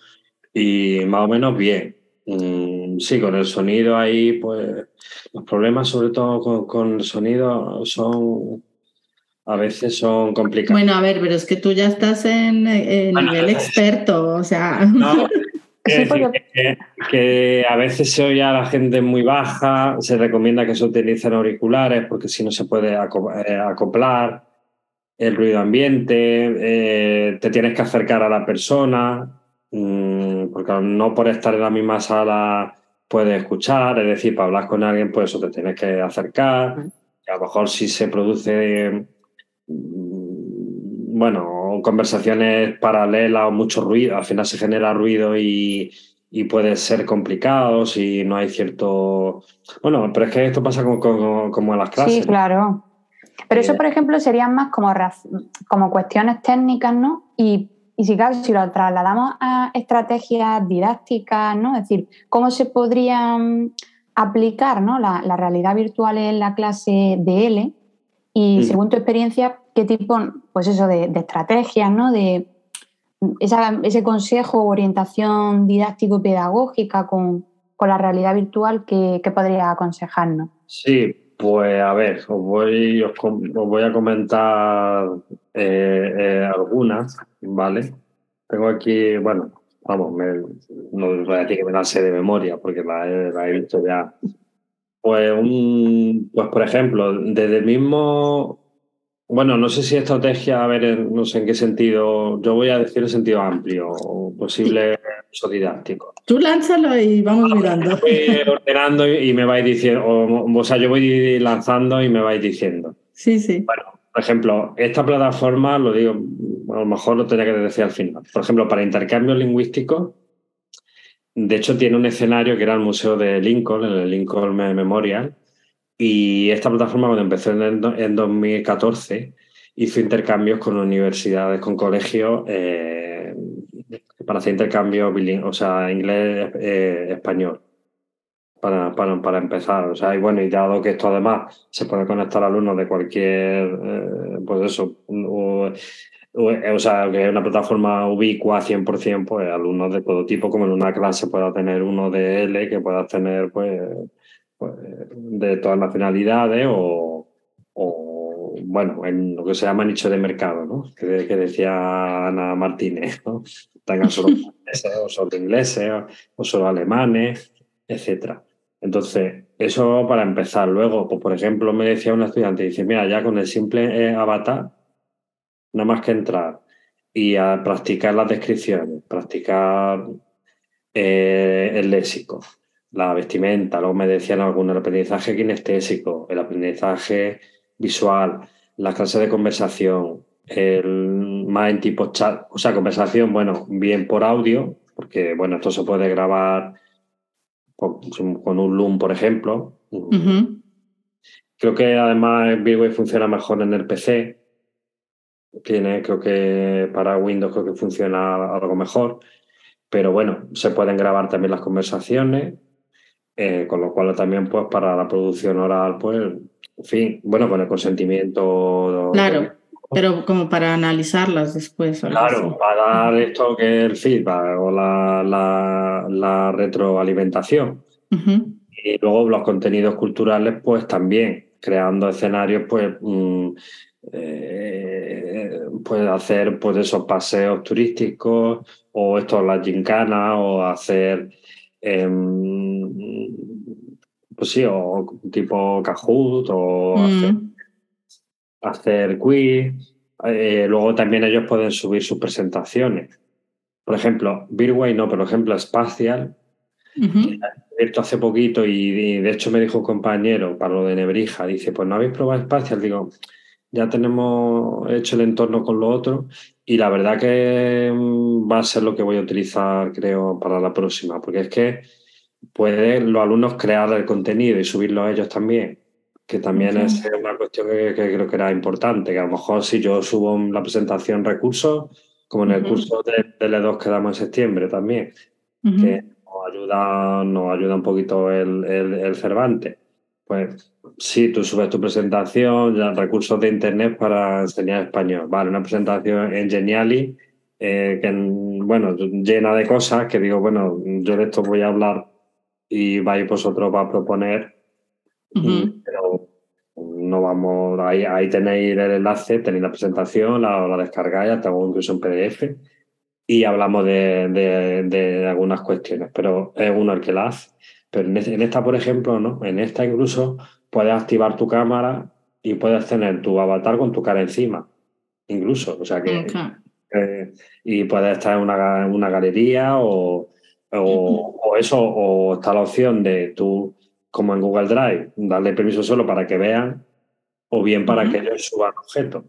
y más o menos bien. Mm, sí, con el sonido ahí, pues los problemas sobre todo con, el sonido son a veces son complicados. Bueno, a ver, pero es que tú ya estás en, nivel experto, o sea. sí, [LAUGHS] porque... que, a veces se oye a la gente muy baja, se recomienda que se utilicen auriculares porque si no se puede eh, acoplar el ruido ambiente, eh, te tienes que acercar a la persona, mm, porque no por estar en la misma sala puedes escuchar, es decir, para hablar con alguien, pues eso te tienes que acercar. a lo mejor si se produce, bueno, conversaciones paralelas o mucho ruido, al final se genera ruido y, y puede ser complicado si no hay cierto... Bueno, pero es que esto pasa como, como, en las clases. Sí, claro. Pero eso, por ejemplo, serían más como, como cuestiones técnicas, ¿no? Y, y si, claro, si lo trasladamos a estrategias didácticas, ¿no? Es decir, ¿cómo se podrían aplicar ¿no? la, realidad virtual en la clase de L? Y según tu experiencia, ¿qué tipo, pues eso, de, de estrategias, ¿no? De ese consejo o orientación didáctico-pedagógica con, con, la realidad virtual que, podría aconsejarnos. Sí, pues a ver, os voy, os, voy a comentar eh, eh, algunas, ¿vale? Tengo aquí, bueno, vamos, no voy a decir que me la sé de memoria porque la, la he visto ya. Pues, un, pues, por ejemplo, desde el mismo bueno, no sé si estrategia, a ver, no sé en qué sentido, yo voy a decir el sentido amplio o posible uso didáctico. Tú lánzalo y vamos ah, mirando. Voy ordenando y me vais diciendo, o, sea, yo voy lanzando y me vais diciendo. Sí, sí. Bueno, por ejemplo, esta plataforma, lo digo, a lo mejor lo tenía que decir al final. Por ejemplo, para intercambios lingüísticos, de hecho tiene un escenario que era el Museo de Lincoln, el Lincoln Memorial, y esta plataforma, cuando empezó en, 2014, hizo intercambios con universidades, con colegios, eh, para hacer intercambios, o sea, inglés-español. Eh, para, para, empezar. O sea, y bueno, y dado que esto además se puede conectar a alumnos de cualquier, eh, pues eso, o, sea, que una plataforma ubicua 100%, pues alumnos de todo tipo, como en una clase pueda tener uno de L, que pueda tener, pues, pues, de todas nacionalidades o, o, bueno, en lo que se llama nicho de mercado, ¿no? que, decía Ana Martínez, ¿no? tengan solo ingleses o solo ingleses o solo alemanes, etc. Entonces, eso para empezar. Luego, pues, por ejemplo, me decía un estudiante, dice, mira, ya con el simple eh, avatar, nada más que entrar y a practicar las descripciones, practicar eh, el léxico, la vestimenta, luego me decían algunos, el aprendizaje kinestésico, el aprendizaje visual, las clases de conversación, el, más en tipo chat, o sea, conversación, bueno, bien por audio, porque bueno, esto se puede grabar con un Loom, por ejemplo. Creo que además Bigway funciona mejor en el PC. Tiene, creo que para Windows creo que funciona algo mejor. Pero bueno, se pueden grabar también las conversaciones eh, con lo cual también, pues, para la producción oral, pues, en fin, bueno, con el consentimiento. Claro, pero como para analizarlas después. Claro, para dar esto que es el feedback o la, la, retroalimentación. Y luego los contenidos culturales, pues también, creando escenarios, pues, mm, eh, pues hacer pues esos paseos turísticos o esto, la gincana o hacer Em, pues sí, o tipo Kahoot o mm. hacer, quiz. Eh, luego también ellos pueden subir sus presentaciones. Por ejemplo, Birway no, por ejemplo, Espacial. Uh hace poquito y, de hecho me dijo un compañero para lo de Nebrija, dice, pues no habéis probado Espacial. Digo, ya tenemos hecho el entorno con lo otro y la verdad que mm, va a ser lo que voy a utilizar, creo, para la próxima, porque es que pueden los alumnos crear el contenido y subirlo a ellos también, que también es una cuestión que, creo que era importante, que a lo mejor si yo subo la presentación recursos, como en el curso de, de L2 que damos en septiembre también, que nos ayuda, nos ayuda un poquito el, el, el Cervantes pues sí, tú subes tu presentación, ya, recursos de internet para enseñar español. Vale, una presentación en Geniali, eh, que, bueno, llena de cosas que digo, bueno, yo de esto voy a hablar y vais vosotros a proponer, pero no vamos, ahí, ahí tenéis el enlace, tenéis la presentación, la, la descargáis, hasta incluso en PDF. y hablamos de, algunas cuestiones, pero es uno el que la hace. Pero en, esta, por ejemplo, ¿no? En esta incluso puedes activar tu cámara y puedes tener tu avatar con tu cara encima, incluso. O sea que. y puedes estar en una, una galería o, o, eso, o está la opción de tú, como en Google Drive, darle permiso solo para que vean o bien para que ellos suban objetos.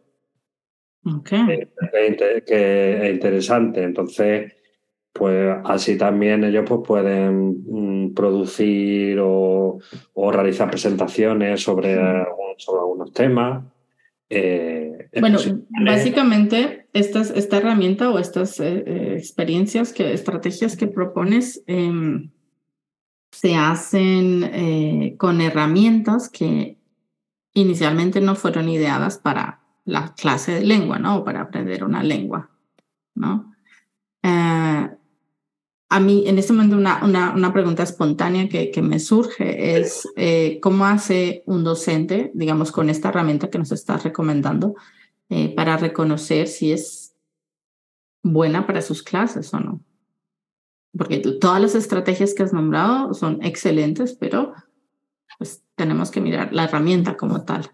Okay. Que, es interesante. Entonces, pues así también ellos pues, pueden mm, producir o, realizar presentaciones sobre, sobre algunos temas. Eh, bueno, básicamente estas, esta herramienta o estas eh, eh, experiencias, que, estrategias que propones em, se hacen con herramientas que inicialmente no fueron ideadas para la clase de lengua, ¿no? O para aprender una lengua, ¿no? A mí, en este momento, una, una, pregunta espontánea que, que me surge es, eh, ¿cómo hace un docente, digamos, con esta herramienta que nos estás recomendando, eh, para reconocer si es buena para sus clases o no? Porque todas las estrategias que has nombrado son excelentes, pero pues tenemos que mirar la herramienta como tal.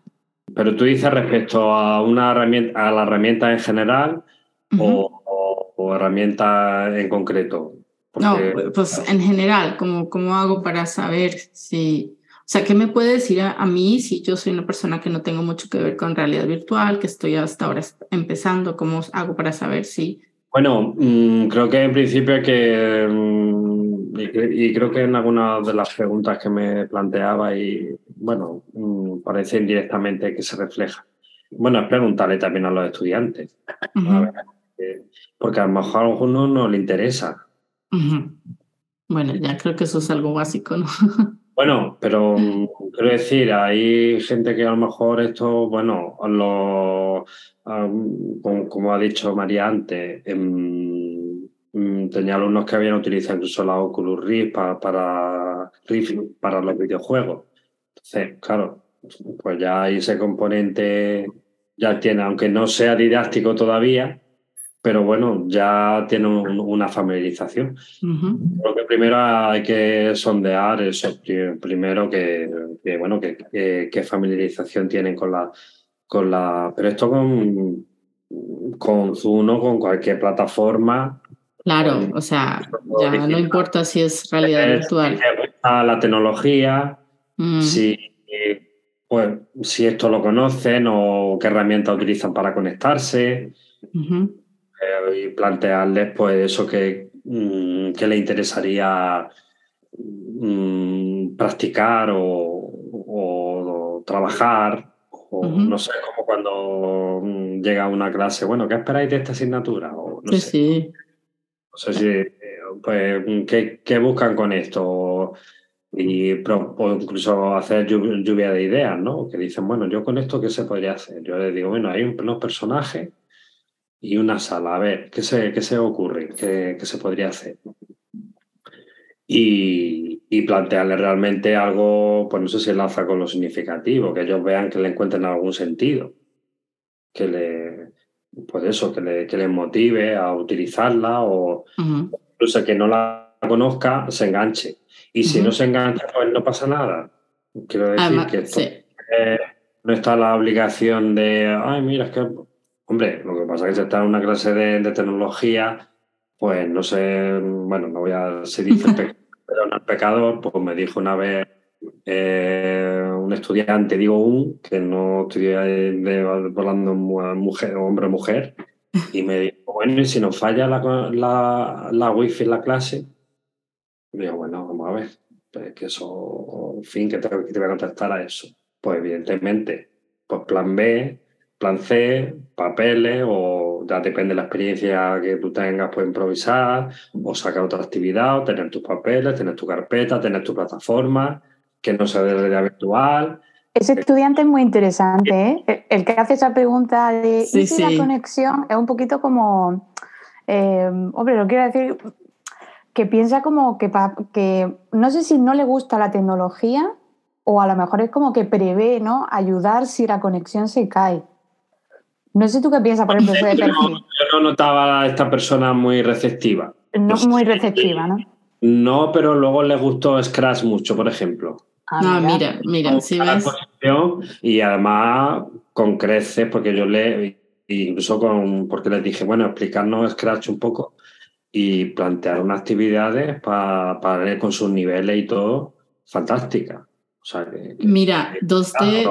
Pero tú dices respecto a una herramienta, a la herramienta en general o, o, herramienta en concreto. No, pues en general, ¿cómo, ¿cómo hago para saber si, o sea, qué me puede decir a, mí si yo soy una persona que no tengo mucho que ver con realidad virtual, que estoy hasta ahora empezando, cómo hago para saber si... Bueno, mm, creo que en principio que, mm, y, creo que en algunas de las preguntas que me planteaba y, bueno, mm, parece indirectamente que se refleja. Bueno, es preguntarle también a los estudiantes, porque a lo mejor a algunos no le interesa bueno, ya creo que eso es algo básico, ¿no? [LAUGHS] Bueno, pero quiero decir, hay gente que a lo mejor esto, bueno, como, ha dicho María antes, em, mm, tenía alumnos que habían utilizado incluso la Oculus Rift para, para, para los videojuegos. Entonces, claro, pues ya ese componente ya tiene, aunque no sea didáctico todavía, pero bueno, ya tiene una familiarización. Creo que primero hay que sondear eso, primero que, bueno, que, familiarización tienen con la, con la, pero esto con, con Zoom o con cualquier plataforma. Claro, o sea, ya no importa si es realidad virtual. Si la tecnología, mm. si, pues, si esto lo conocen o qué herramientas utilizan para conectarse y plantearles pues eso que, mm, que le interesaría mm, practicar o, trabajar o no sé, como cuando mm, llega una clase, bueno, ¿qué esperáis de esta asignatura? O, no sé, No sé si, eh, pues, ¿qué, buscan con esto? Y o incluso hacer lluvia de ideas, ¿no? Que dicen, bueno, yo con esto, ¿qué se podría hacer? Yo les digo, bueno, hay unos personajes y una sala. A ver, ¿qué se, qué se ocurre? ¿Qué, se podría hacer? Y, y, plantearle realmente algo, pues no sé si enlaza con lo significativo, que ellos vean que le encuentren algún sentido, que le, pues eso, que le, que les motive a utilizarla o incluso que no la conozca, se enganche. Y si no se engancha, pues no pasa nada. Quiero decir que esto, no está la obligación de, ay, mira, es que Hombre, lo que pasa es que si está en una clase de, tecnología, pues no sé, bueno, no voy a se dice [LAUGHS] pero no el pecador, pues me dijo una vez eh, un estudiante, digo un, que no estudié hablando mujer, hombre o mujer, y me dijo, bueno, y si nos falla la, la, la wifi en la clase, digo, bueno, vamos a ver, pues que eso, en fin, que te, que te voy a contestar a eso. Pues evidentemente, pues plan B, plan C, papeles o ya depende de la experiencia que tú tengas, pues improvisar o sacar otra actividad o tener tus papeles, tener tu carpeta, tener tu plataforma, que no sea de realidad virtual. Ese estudiante es muy interesante, ¿eh? El que hace esa pregunta de ¿y si la conexión? Es un poquito como, eh, hombre, lo quiero decir, que piensa como que, que no sé si no le gusta la tecnología o a lo mejor es como que prevé, ¿no? Ayudar si la conexión se cae. No sé tú qué piensas por ejemplo de perfil. Yo no notaba a esta persona muy receptiva. No muy receptiva, ¿no? No, pero luego le gustó Scratch mucho, por ejemplo. Ah, no, mira, mira, si ves. Y además con creces, porque yo le, incluso con, porque les dije, bueno, explicarnos Scratch un poco y plantear unas actividades para, para leer con sus niveles y todo, fantástica. O sea, que, Mira, 2D.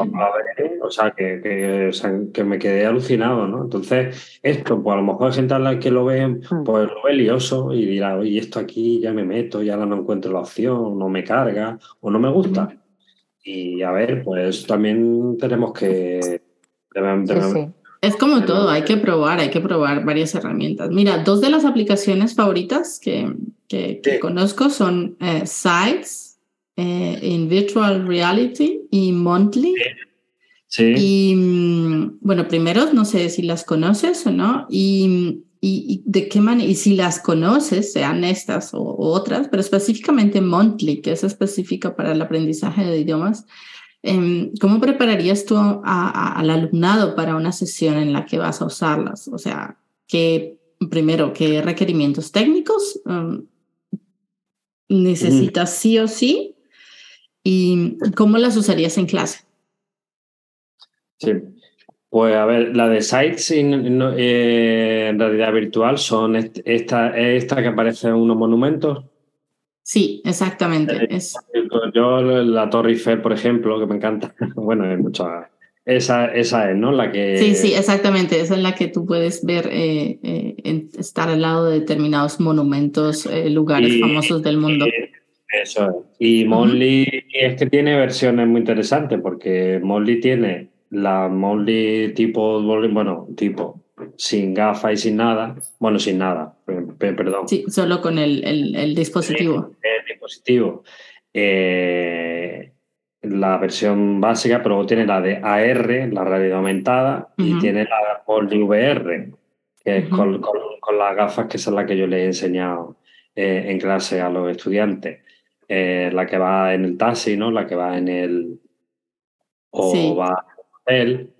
O sea, que, que, que, me quedé alucinado, ¿no? Entonces, esto, pues a lo mejor hay gente a la que lo ve, hmm. pues lo ve lioso y dirá, oye, esto aquí ya me meto, ya no encuentro la opción, no me carga o no me gusta. Hmm. Y a ver, pues también tenemos que. Es como todo, hay que probar, hay que probar varias herramientas. Mira, dos de las aplicaciones favoritas que, que, conozco son eh, Sites eh, en Virtual Reality y Monthly. Sí. Y mm, bueno, primero no sé si las conoces o no, y, y, de qué manera, y si las conoces, sean estas o, otras, pero específicamente Monthly, que es específica para el aprendizaje de idiomas. Em, ¿Cómo prepararías tú al alumnado para una sesión en la que vas a usarlas? O sea, que primero, ¿qué requerimientos técnicos um, necesitas sí o sí? ¿Y cómo las usarías en clase? Sí, pues a ver, la de Sites eh, en, realidad virtual son esta, esta que aparece en unos monumentos. Sí, exactamente. Eh, es... Yo la Torre Eiffel, por ejemplo, que me encanta, [LAUGHS] bueno, hay muchas. Esa, esa es, ¿no? La que... Sí, sí, exactamente. Esa es la que tú puedes ver, eh, estar al lado de determinados monumentos, lugares famosos del mundo. Eso es. Y Molly es que tiene versiones muy interesantes porque Molly tiene la Molly tipo, bueno, tipo sin gafas y sin nada. Bueno, sin nada, perdón. Sí, solo con el, el, dispositivo. El, dispositivo. Eh, la versión básica, pero luego tiene la de AR, la realidad aumentada, y tiene la Molly VR, que es con, con, las gafas que es la que yo le he enseñado eh, en clase a los estudiantes. Eh, la que va en el taxi, ¿no? La que va en el. O va en el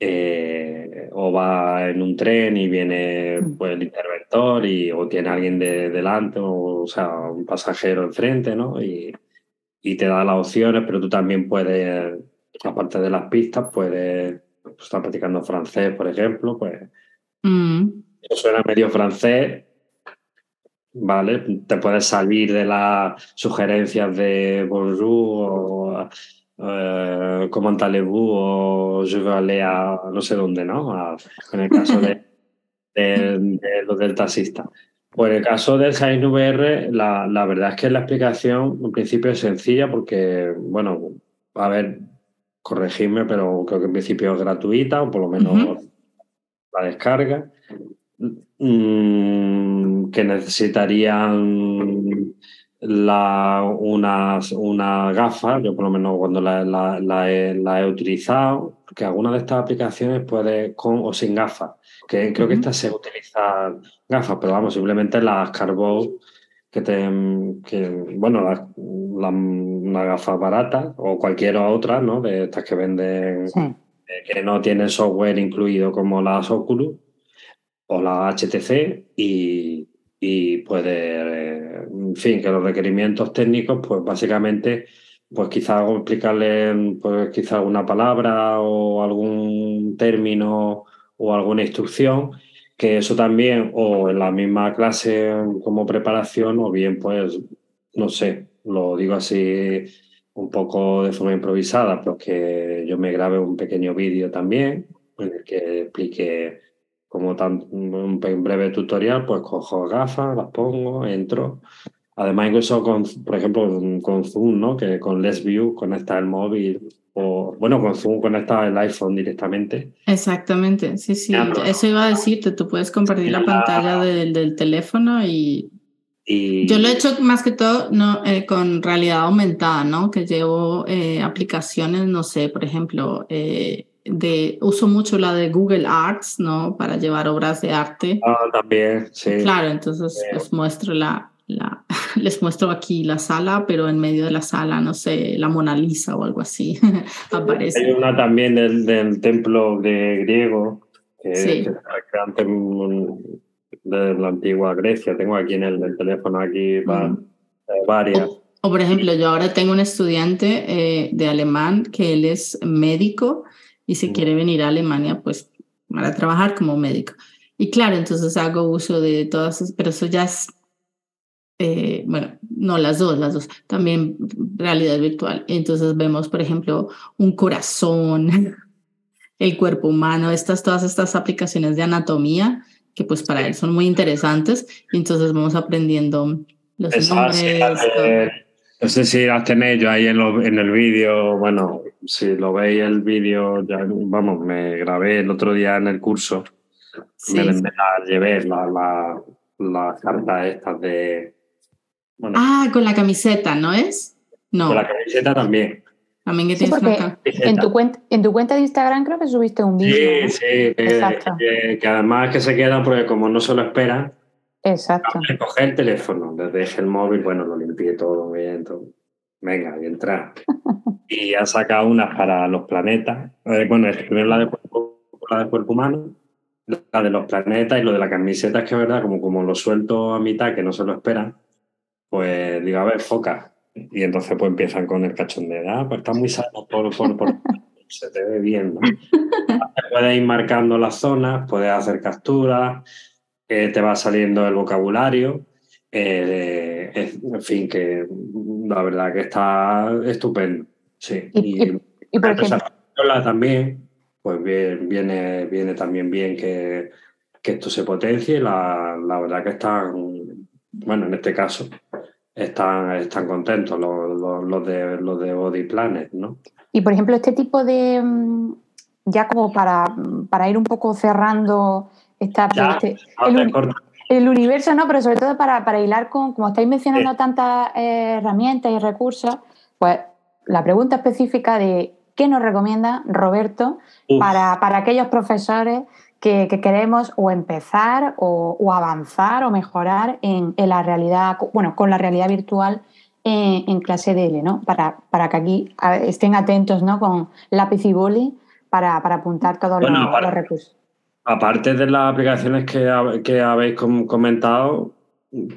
eh, o va en un tren y viene mm. pues, el interventor y, o tiene alguien de, delante, o, o, sea, un pasajero enfrente, ¿no? Y, y, te da las opciones, pero tú también puedes, aparte de las pistas, puedes pues, estar practicando francés, por ejemplo, pues. Mm. suena medio francés, ¿vale? Te puedes salir de las sugerencias de bonjour o eh, comment allez-vous o je veux aller a no sé dónde, ¿no? en el caso de, de, los del taxista. Pues en el caso del Jain VR, la, la, verdad es que la explicación en principio es sencilla porque, bueno, a ver, corregirme, pero creo que en principio es gratuita o por lo menos la descarga. Mm, que necesitarían la, unas, una gafa, yo por lo menos cuando la, la, he, utilizado, que alguna de estas aplicaciones puede con o sin gafas, que creo que esta se utiliza gafas, pero vamos, simplemente las Carbo que te, que, bueno, la, una gafa barata o cualquier otra, ¿no? De estas que venden, que no tienen software incluido como las Oculus, o la HTC y, y puede, en fin, que los requerimientos técnicos, pues básicamente, pues quizá explicarle pues quizá una palabra o algún término o alguna instrucción, que eso también, o en la misma clase como preparación, o bien, pues, no sé, lo digo así un poco de forma improvisada, pero que yo me grabe un pequeño vídeo también en el que explique como tan, un, breve tutorial, pues cojo gafas, las pongo, entro. Además, incluso con, por ejemplo, con Zoom, ¿no? Que con Let's View conecta el móvil o, bueno, con Zoom conecta el iPhone directamente. Exactamente, sí, sí. Eso iba a decirte, tú puedes compartir la, pantalla [LAUGHS] del, del teléfono y, y... Yo lo he hecho más que todo no, eh, con realidad aumentada, ¿no? Que llevo eh, aplicaciones, no sé, por ejemplo, eh, de, uso mucho la de Google Arts, ¿no? Para llevar obras de arte. Ah, también, sí. Claro, entonces les muestro la, la, [LAUGHS] les muestro aquí la sala, pero en medio de la sala, no sé, la Mona Lisa o algo así [LAUGHS] aparece. Hay una también del, del templo de griego, que, antes mm, de la antigua Grecia, tengo aquí en el, teléfono aquí varias. O, por ejemplo, yo ahora tengo un estudiante eh, de alemán que él es médico y si quiere venir a Alemania, pues para trabajar como médico. Y claro, entonces hago uso de todas, pero eso ya es, eh, bueno, no las dos, las dos, también realidad virtual. Entonces vemos, por ejemplo, un corazón, [LAUGHS] el cuerpo humano, estas, todas estas aplicaciones de anatomía que pues para él son muy interesantes y entonces vamos aprendiendo los nombres. no sé si las tenéis yo ahí en, en el vídeo, bueno, si lo veis el vídeo, ya, vamos, me grabé el otro día en el curso, me, llevé la, la, la carta estas de... ah, con la camiseta, ¿no es? No. Con la camiseta también. También que tienes en tu, cuenta, en tu cuenta de Instagram creo que subiste un vídeo. Sí, sí, que, que, además que se quedan porque como no se lo esperan, Exacto. Coger el teléfono, desde el móvil, bueno, lo limpié todo bien, todo. Venga, y entra. y ha sacado unas para los planetas. Eh, bueno, primero la de, cuerpo, la de cuerpo humano, la de los planetas y lo de la camiseta, es que es verdad, como, como lo suelto a mitad, que no se lo esperan, pues digo, a ver, foca. Y entonces pues empiezan con el cachondeo. Ah, pues está muy sano por [LAUGHS] se te ve bien. ¿no? [LAUGHS] puedes ir marcando las zonas, puedes hacer capturas, eh, te va saliendo el vocabulario. Eh, en fin, que la verdad que está estupendo. Sí. Y, y, por ejemplo, también, pues viene, viene también bien que, que esto se potencie. La, la verdad que están, bueno, en este caso, están, están contentos los, los, de, los de Body Planet, ¿no? Y por ejemplo, este tipo de, ya como para, para ir un poco cerrando esta, este, el, universo, ¿no? Pero sobre todo para, para hilar con, como estáis mencionando tantas eh, herramientas y recursos, pues la pregunta específica de qué nos recomienda Roberto para, para aquellos profesores que, queremos o empezar o, avanzar o mejorar en, la realidad, bueno, con la realidad virtual en, clase de L, ¿no? Para, para que aquí estén atentos, ¿no? Con lápiz y boli para, para apuntar todos los, recursos. Aparte de las aplicaciones que, que habéis comentado,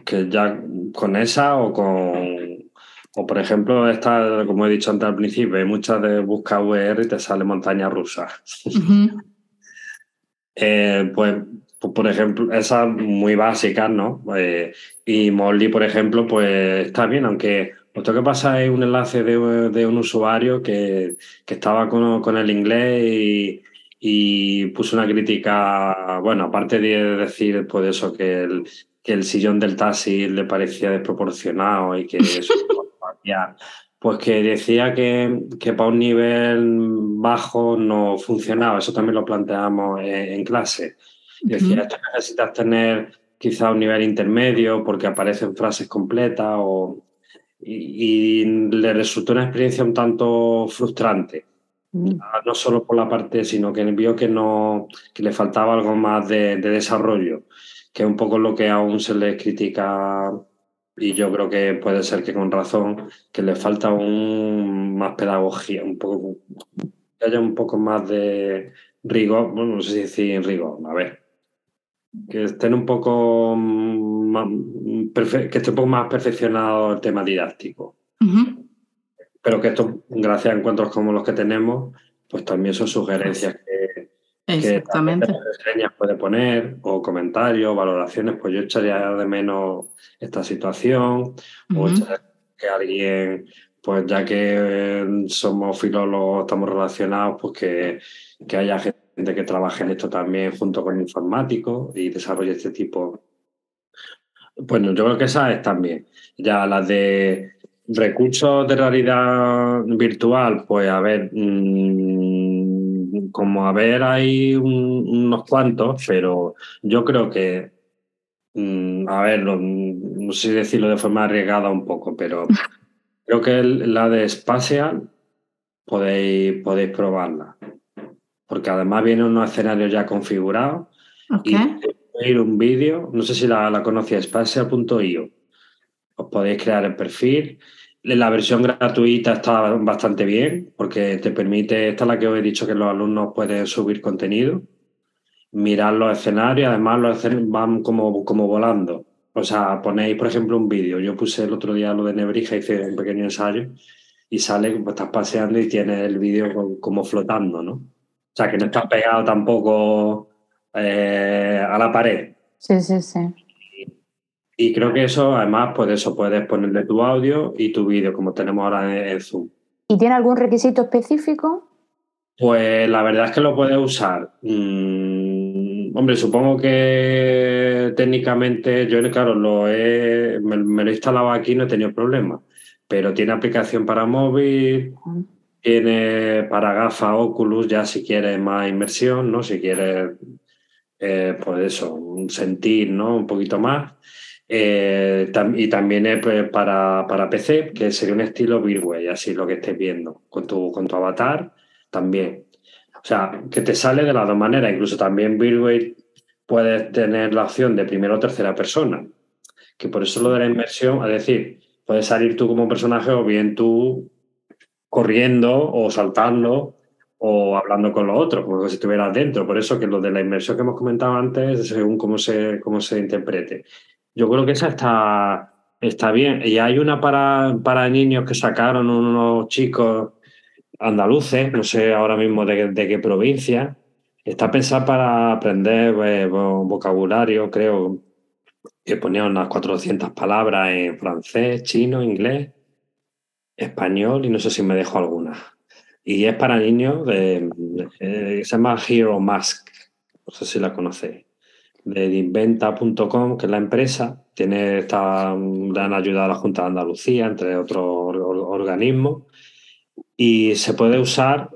que ya con esa o con o por ejemplo, esta, como he dicho antes al principio, hay muchas de busca VR y te sale montaña rusa. [LAUGHS] Eh, pues, pues, por ejemplo, esas muy básicas, ¿no? Eh, y Molly, por ejemplo, pues está bien, aunque lo que pasa es un enlace de, un usuario que, estaba con, el inglés y, puso una crítica, bueno, aparte de decir pues eso, que el, que el sillón del taxi le parecía desproporcionado y que [LAUGHS] eso pues que decía que, que, para un nivel bajo no funcionaba. Eso también lo planteamos en, clase. Decía, esto necesitas tener quizá un nivel intermedio porque aparecen frases completas o, y, le resultó una experiencia un tanto frustrante. Mm. Ah, no solo por la parte, sino que vio que, no, que le faltaba algo más de, de desarrollo, que es un poco lo que aún se le critica y yo creo que puede ser que con razón, que le falta un más pedagogía, un poco, que haya un poco más de rigor, bueno, no sé si decir rigor, a ver, que estén un poco más, que esté un poco más perfeccionado el tema didáctico. Pero que esto, gracias a encuentros como los que tenemos, pues también son sugerencias que, Exactamente. Que puede poner, o comentarios, valoraciones, pues yo echaría de menos esta situación, o que alguien, pues ya que somos filólogos, estamos relacionados, pues que, que haya gente que trabaje en esto también junto con informáticos y desarrolle este tipo. Bueno, yo creo que esa es también. Ya las de recursos de realidad virtual, pues a ver, mm, como a ver hay unos cuantos, pero yo creo que, mm, a ver, no, sé decirlo de forma arriesgada un poco, pero [LAUGHS] creo que la de Spatial podéis, podéis probarla. Porque además viene unos escenarios ya configurados. Y ir un vídeo, no sé si la, la conocía, spatial.io. Os podéis crear el perfil la versión gratuita está bastante bien porque te permite, esta es la que os he dicho que los alumnos pueden subir contenido mirar los escenarios, además los escenarios van como, como volando. O sea, ponéis, por ejemplo, un vídeo. Yo puse el otro día lo de Nebrija, hice un pequeño ensayo y sale, pues estás paseando y tienes el vídeo como flotando, ¿no? O sea, que no estás pegado tampoco eh, a la pared. Sí, sí, sí. Y creo que eso, además, pues eso, puedes ponerle tu audio y tu vídeo, como tenemos ahora en Zoom. ¿Y tiene algún requisito específico? Pues la verdad es que lo puedes usar. Mm, hombre, supongo que técnicamente yo, claro, lo he, me, lo he instalado aquí y no he tenido problemas. Pero tiene aplicación para móvil, tiene para gafas Oculus, ya si quieres más inmersión, ¿no? Si quieres, eh, pues eso, sentir, ¿no? Un poquito más. Eh, y también es pues, para, para, PC, que sería un estilo Birway, así lo que estés viendo, con tu, con tu avatar también. O sea, que te sale de las dos maneras. Incluso también Birway puedes tener la opción de primera o tercera persona. Que por eso lo de la inmersión, es decir, puedes salir tú como personaje o bien tú corriendo o saltando o hablando con los otros, como si estuvieras dentro. Por eso que lo de la inmersión que hemos comentado antes, según cómo se, cómo se interprete. Yo creo que esa está, está bien. Y hay una para, para niños que sacaron unos chicos andaluces, no sé ahora mismo de, qué provincia. Está pensada para aprender eh, vocabulario, creo que ponía unas 400 palabras en francés, chino, inglés, español y no sé si me dejo alguna. Y es para niños, de, se llama Hero Mask, no sé si la conocéis, de inventa.com, que es la empresa, tiene esta gran ayuda a la Junta de Andalucía, entre otros organismos y se puede usar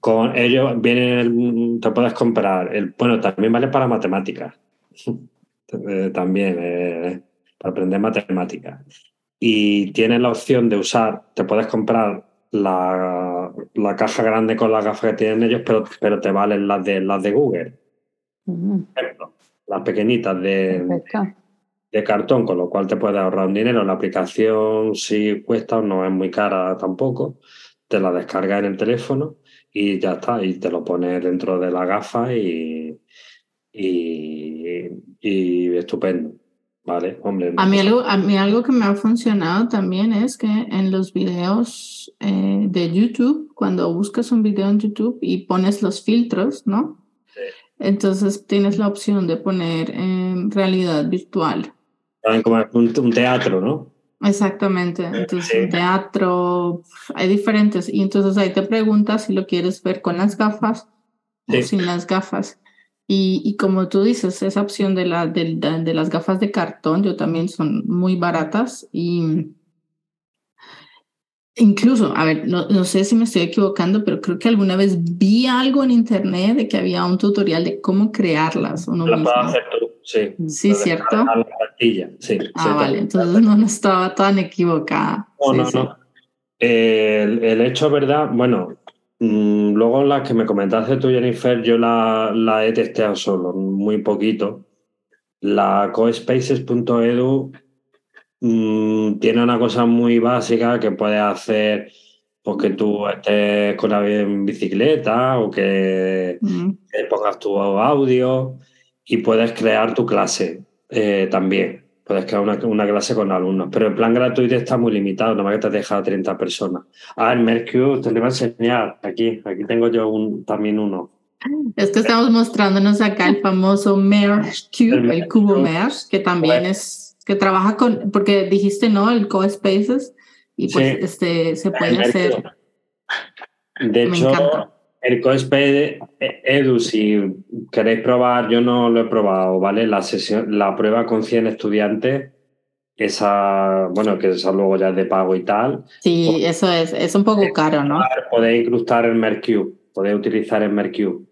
con ellos viene te puedes comprar el bueno también vale para matemáticas [LAUGHS] eh, también eh, para aprender matemáticas. Y tienes la opción de usar te puedes comprar la, la caja grande con las gafas que tienen ellos pero, pero te valen las de las de Google las pequeñitas de, de cartón con lo cual te puedes ahorrar un dinero la aplicación si cuesta no es muy cara tampoco te la descargas en el teléfono y ya está, y te lo pones dentro de la gafa y, y, estupendo. Vale, hombre. A mí, algo, a mí algo que me ha funcionado también es que en los videos eh, de YouTube, cuando buscas un video en YouTube y pones los filtros, ¿no? Entonces tienes la opción de poner en realidad virtual. Como un teatro, ¿no? Exactamente, entonces teatro, hay diferentes, y entonces ahí te preguntas si lo quieres ver con las gafas o sin las gafas. Y, y, como tú dices, esa opción de, la, de, de, las gafas de cartón, yo también son muy baratas y incluso, a ver, no, no sé si me estoy equivocando, pero creo que alguna vez vi algo en internet de que había un tutorial de cómo crearlas. Uno la puedes hacer tú, sí. Sí, ¿cierto? sí. Ah, vale, entonces no, no, estaba tan equivocada. No, no, no. El, el, hecho, ¿verdad? Bueno, mm, luego las que me comentaste tú, Jennifer, yo la, la he testeado solo, muy poquito. La coespaces.edu mmm, tiene una cosa muy básica que puedes hacer porque pues, tú estés con la bicicleta o que pongas tu audio y puedes crear tu clase eh, también. Puedes crear una, una, clase con alumnos, pero el plan gratuito está muy limitado, nomás que te deja a 30 personas. Ah, el Mercure, te lo voy a enseñar aquí. Aquí tengo yo un, también uno. Es que estamos mostrándonos acá el famoso Merge Cube, el, cubo Merge, que también es, que trabaja con, porque dijiste, ¿no? El CoSpaces, y pues este, se puede hacer. De Me hecho, encanta. El CoSpace Edu, si queréis probar, yo no lo he probado, ¿vale? La sesión, la prueba con 100 estudiantes, esa, bueno, que esa luego ya es de pago y tal. Sí, eso es, es un poco caro, ¿no? Podéis incrustar el Mercube, podéis utilizar el Mercube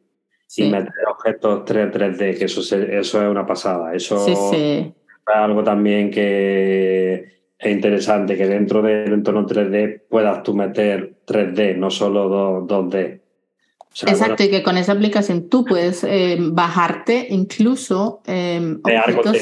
y meter objetos 3, d que eso, eso es una pasada. Eso es algo también que es interesante, que dentro del entorno 3D puedas tú meter 3D, no solo 2, d. Exacto, y que con esa aplicación tú puedes eh, bajarte incluso eh, objetos,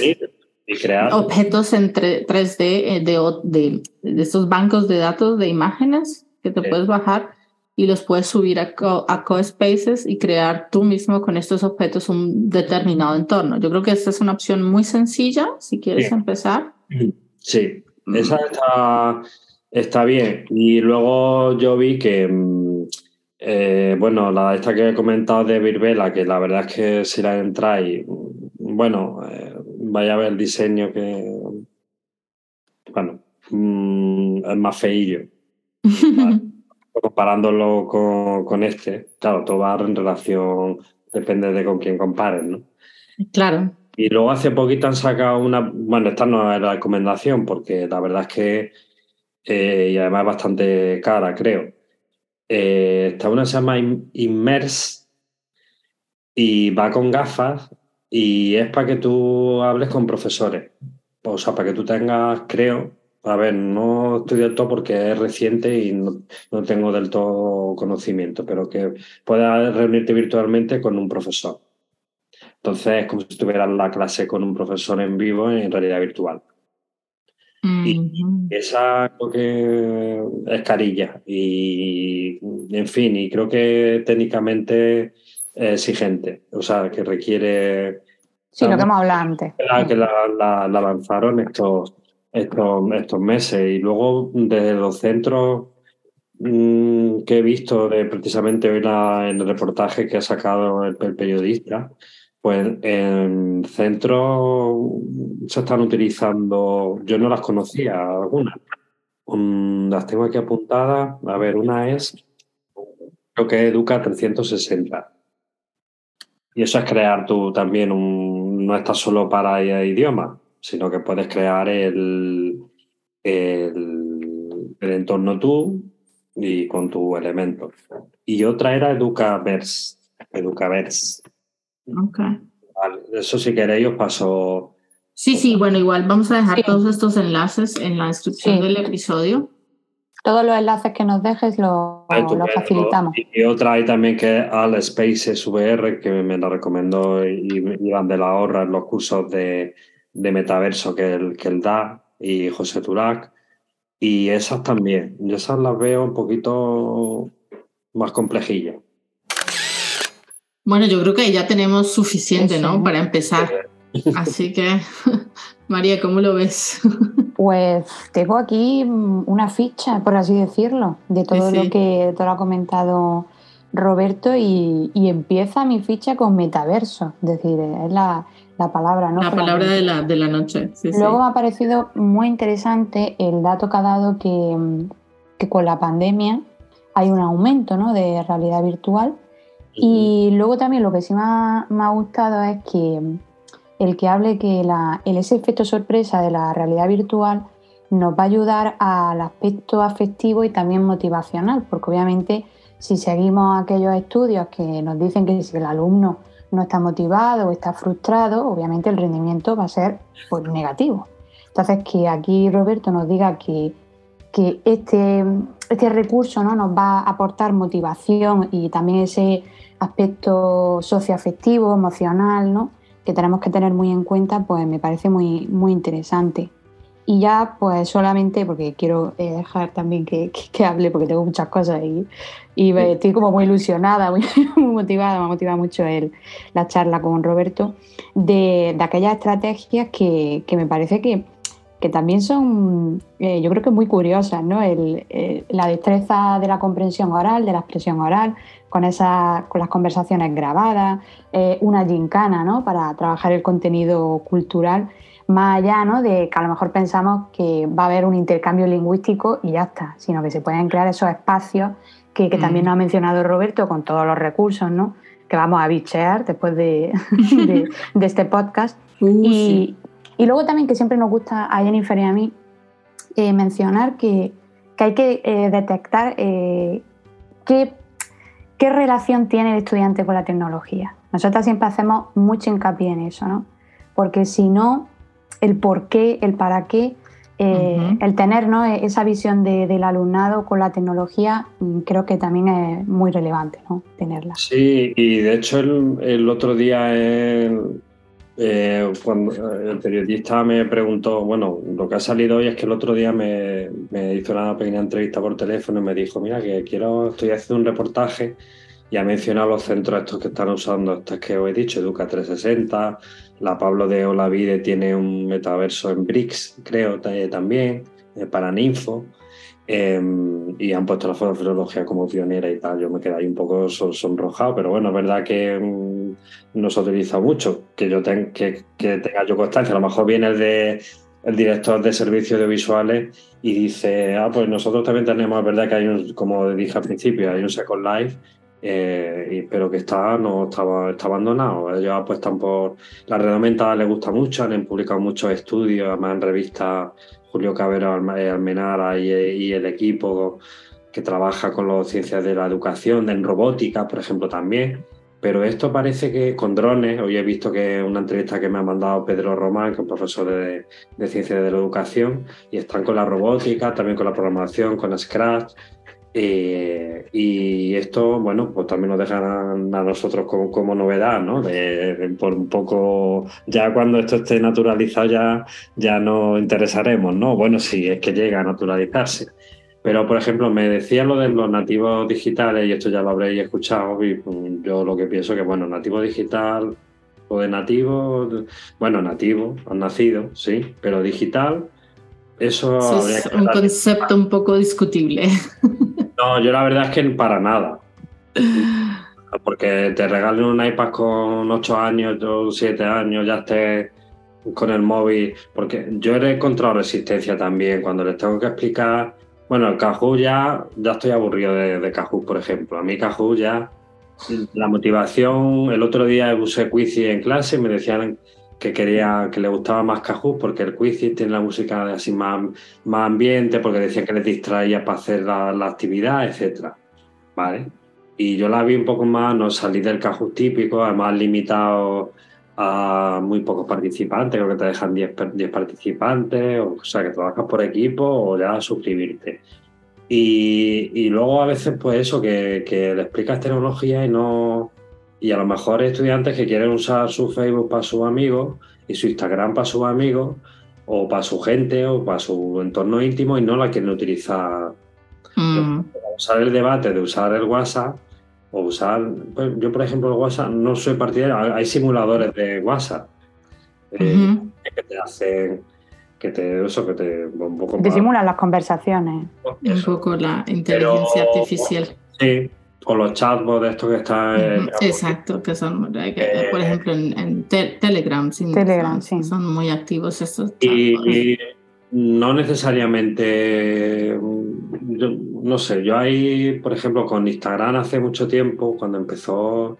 y crear. objetos en 3D eh, de, de, de, estos bancos de datos de imágenes que te puedes bajar y los puedes subir a, Co a CoSpaces y crear tú mismo con estos objetos un determinado entorno. Yo creo que esta es una opción muy sencilla si quieres empezar. Sí, mm. esa está, está, bien. Y luego yo vi que, mm, eh, bueno, la esta que he comentado de Virbela, que la verdad es que si la entráis, mm, bueno, eh, vaya a ver el diseño que, bueno, es más feillo. [LAUGHS] comparándolo con, este, claro, todo va en relación, depende de con quién compares, ¿no? Claro. Y luego hace poquito han sacado una, bueno, esta no es la recomendación porque la verdad es que, eh, y además es bastante cara, creo. Eh, está una se llama Immerse y va con gafas y es para que tú hables con profesores. O sea, para que tú tengas, creo, a ver, no estoy del todo porque es reciente y no, tengo del todo conocimiento, pero que puedas reunirte virtualmente con un profesor. Entonces es como si estuvieras la clase con un profesor en vivo en realidad virtual. Y esa creo que es carilla. Y en fin, y creo que técnicamente es exigente. O sea, que requiere. Sí, lo que hemos hablado antes. Que la lanzaron estos estos, estos meses. Y luego desde los centros mm, que he visto de precisamente hoy en el reportaje que ha sacado el, periodista, pues en centros se están utilizando, yo no las conocía algunas, las tengo aquí apuntadas, a ver, una es, creo que Educa 360. Y eso es crear tú también un, no estás solo para idiomas, sino que puedes crear el, el, entorno tú y con tu elemento. Y otra era Educaverse. Educaverse. Ok. eso si queréis os paso. Sí, sí, bueno, igual vamos a dejar todos estos enlaces en la descripción del episodio. Todos los enlaces que nos dejes lo, lo facilitamos. Y, otra hay también que es All Spaces VR, que me la recomendó Iván de la Horra en los cursos de, de metaverso que él, que él da y José Turac. Y esas también. Yo esas las veo un poquito más complejillas. Bueno, yo creo que ya tenemos suficiente, ¿no? Para empezar. [LAUGHS] Así que, [LAUGHS] María, ¿cómo lo ves? [LAUGHS] Pues tengo aquí una ficha, por así decirlo, de todo lo que todo lo ha comentado Roberto y, y, empieza mi ficha con metaverso. Es decir, es la, la palabra, ¿no? La palabra de la, de la noche. Luego me ha parecido muy interesante el dato que ha dado que, que con la pandemia hay un aumento ¿no? de realidad virtual. Y luego también lo que sí me ha, me ha, gustado es que el que hable que la, el, ese efecto sorpresa de la realidad virtual nos va a ayudar al aspecto afectivo y también motivacional, porque obviamente si seguimos aquellos estudios que nos dicen que si el alumno no está motivado o está frustrado, obviamente el rendimiento va a ser pues, negativo. Entonces, que aquí Roberto nos diga que, que este, este recurso ¿no? nos va a aportar motivación y también ese aspecto socioafectivo, emocional, ¿no? que tenemos que tener muy en cuenta, pues me parece muy, muy interesante. Y ya, pues solamente, porque quiero eh, dejar también que, que, hable, porque tengo muchas cosas y, y estoy como muy ilusionada, [LAUGHS] muy, motivada, me motiva mucho el, la charla con Roberto, de, de aquellas estrategias que, que, me parece que, que también son, eh, yo creo que muy curiosas, ¿no? El, eh, la destreza de la comprensión oral, de la expresión oral, con, esa, con las conversaciones grabadas, una gincana, ¿no? Para trabajar el contenido cultural más allá ¿no? de que a lo mejor pensamos que va a haber un intercambio lingüístico y ya está, sino que se pueden crear esos espacios que, también mm. nos ha mencionado Roberto con todos los recursos ¿no? que vamos a bichear después de, [LAUGHS] de, este podcast. [LAUGHS] Uh, y, y, luego también que siempre nos gusta a Jennifer y a mí eh, mencionar que, que, hay que eh, detectar eh, qué, qué relación tiene el estudiante con la tecnología. Nosotros siempre hacemos mucho hincapié en eso, ¿no? Porque si no, el por qué, el para qué, eh, el tener ¿no? esa visión del alumnado con la tecnología, mm, creo que también es muy relevante ¿no? tenerla. Sí, y de hecho el, otro día en, eh, cuando el periodista me preguntó, bueno, lo que ha salido hoy es que el otro día me, me, hizo una pequeña entrevista por teléfono y me dijo, mira, que quiero, estoy haciendo un reportaje y ha mencionado los centros estos que están usando, estos que os he dicho, Educa 360, la Pablo de Olavide tiene un metaverso en BRICS, creo, también, eh, para Ninfo. Em, y han puesto la fotofilología como pionera y tal. Yo me quedé ahí un poco sonrojado, pero bueno, es verdad que mm, no se utiliza mucho, que yo que, que, tenga yo constancia. A lo mejor viene el de el director de servicios audiovisuales y dice, ah, pues nosotros también tenemos, es verdad que hay un, como dije al principio, hay un Second Life, eh, pero que está, no estaba, está abandonado. Ellos apuestan por la red aumentada, les gusta mucho, han publicado muchos estudios, además en revistas Julio Cabero Almenara y, el equipo que trabaja con las ciencias de la educación, en robótica, por ejemplo, también. Pero esto parece que con drones, hoy he visto que una entrevista que me ha mandado Pedro Román, que es un profesor de, de ciencias de la educación, y están con la robótica, también con la programación, con Scratch, eh, y esto, bueno, pues también nos dejan a, nosotros como, novedad, ¿no? De, por un poco, ya cuando esto esté naturalizado ya, ya nos interesaremos, ¿no? Bueno, si es que llega a naturalizarse. Pero, por ejemplo, me decía lo de los nativos digitales, y esto ya lo habréis escuchado, y mm, yo lo que pienso que, bueno, nativo digital o de nativo, bueno, nativo, han nacido, sí, pero digital, eso... es un concepto un poco discutible. [LAUGHS] No, yo la verdad es que para nada. [LAUGHS] Porque te regalen un iPad con 8 años o 7 años, ya estés con el móvil. Porque yo he encontrado resistencia también cuando les tengo que explicar. Bueno, el Kahoot ya, ya estoy aburrido de, de Kahoot, por ejemplo. A mí Kahoot ya, la motivación, el otro día usé Quizy en clase y me decían que quería, que le gustaba más Kahoot porque el Quizy tiene la música así más, más ambiente, porque decía que le distraía para hacer la, actividad, etcétera. ¿Vale? Y yo la vi un poco más, no salí del Kahoot típico, además limitado a muy pocos participantes, creo que te dejan 10, 10 participantes, o, sea, que trabajas por equipo o ya suscribirte. Y, y luego a veces, pues eso, que, que le explicas tecnología y no, y a lo mejor estudiantes que quieren usar su Facebook para sus amigos y su Instagram para sus amigos o para su gente o para su entorno íntimo y no la quieren utilizar. Mm. Usar el debate de usar el WhatsApp o usar, pues, yo por ejemplo el WhatsApp no soy partidario, hay simuladores de WhatsApp eh, que te hacen que te eso que te un poco te simulan las conversaciones. Un poco la inteligencia artificial. sí o los chatbots de estos que están. Exacto, que son, eh, por ejemplo, en, Telegram, Telegram sí. son muy activos estos Y, no necesariamente, no sé, yo ahí, por ejemplo, con Instagram hace mucho tiempo, cuando empezó,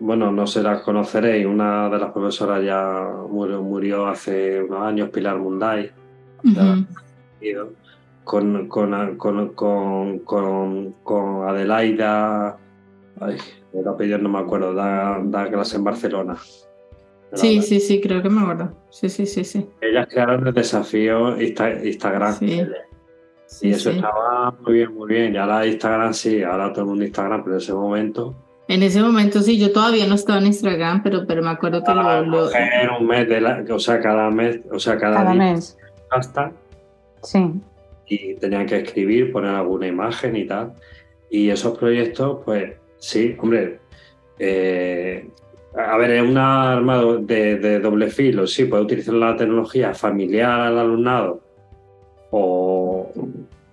bueno, no se las conoceréis, una de las profesoras ya murió, murió hace unos años, Pilar Munday con, con, con, con, Adelaida, ay, el apellido no me acuerdo, da, da clase en Barcelona. Sí, sí, sí, creo que me acuerdo. Sí, sí, sí, sí. Ellas crearon el desafío Instagram. Sí. y eso estaba muy bien, muy bien. Y ahora Instagram sí, ahora todo el mundo Instagram, pero en ese momento. En ese momento sí, yo todavía no estaba en Instagram, pero, pero me acuerdo que lo, lo... un mes de la, o sea, cada mes, o sea, cada, cada mes. Hasta. Sí y tenían que escribir, poner alguna imagen y tal. Y esos proyectos, pues sí, hombre, eh, a ver, es un arma de, doble filo, sí, puede utilizar la tecnología familiar al alumnado o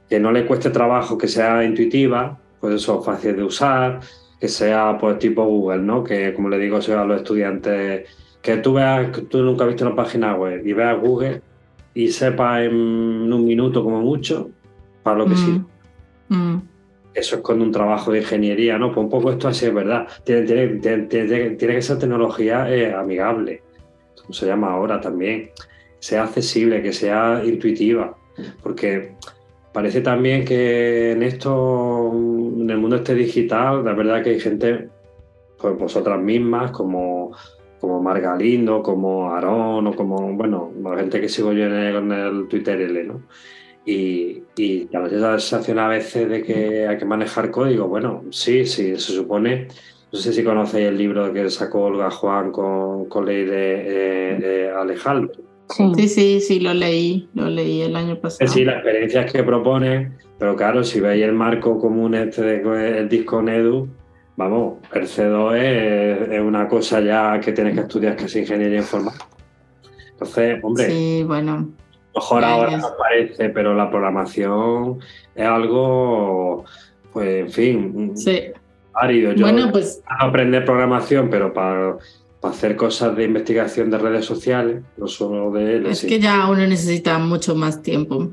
que no le cueste trabajo, que sea intuitiva, pues eso, fácil de usar, que sea pues tipo Google, ¿no? Que como le digo a los estudiantes, que tú veas, que tú nunca has visto una página web y veas Google y sepa en un minuto como mucho para lo que. Mm. Mm. Eso es con un trabajo de ingeniería, ¿no? Pues un poco esto así es verdad. Tiene, tiene, tiene, que ser tecnología eh, amigable, como se llama ahora también. Sea accesible, que sea intuitiva, porque parece también que en esto, en el mundo este digital, la verdad que hay gente, pues vosotras mismas, como como Margalindo, como Aarón o como, bueno, la gente que sigo yo en el, el Twitter L, ¿no? Y, y la sensación a veces de que hay que manejar código. Bueno, sí, sí, se supone No sé si conocéis el libro que sacó Olga Juan con, con ley de Alejandro. Sí. sí, sí, lo leí, lo leí el año pasado. Sí, las experiencias que propone, pero claro, si veis el marco común este del disco Nedu, vamos, el C2 es, una cosa ya que tienes que estudiar que es ingeniería informática. Entonces, hombre, sí, bueno, mejor ahora no parece, pero la programación es algo, pues, en fin, sí. árido. Yo bueno, pues aprender programación, pero para para hacer cosas de investigación de redes sociales, no solo de él. Es que ya uno necesita mucho más tiempo.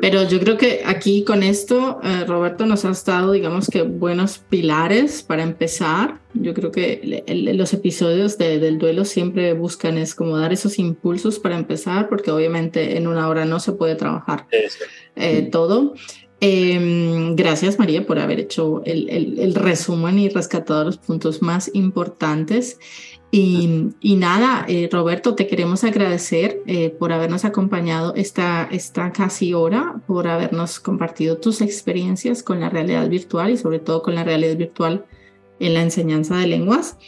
Pero yo creo que aquí con esto, eh, Roberto nos ha dado, digamos que, buenos pilares para empezar. Yo creo que los episodios del duelo siempre buscan es como dar esos impulsos para empezar, porque obviamente en una hora no se puede trabajar eh, todo. Em, gracias María por haber hecho el, el, resumen y rescatado los puntos más importantes. Y, nada, eh, Roberto, te queremos agradecer eh, por habernos acompañado esta, esta casi hora, por habernos compartido tus experiencias con la realidad virtual y sobre todo con la realidad virtual en la enseñanza de lenguas.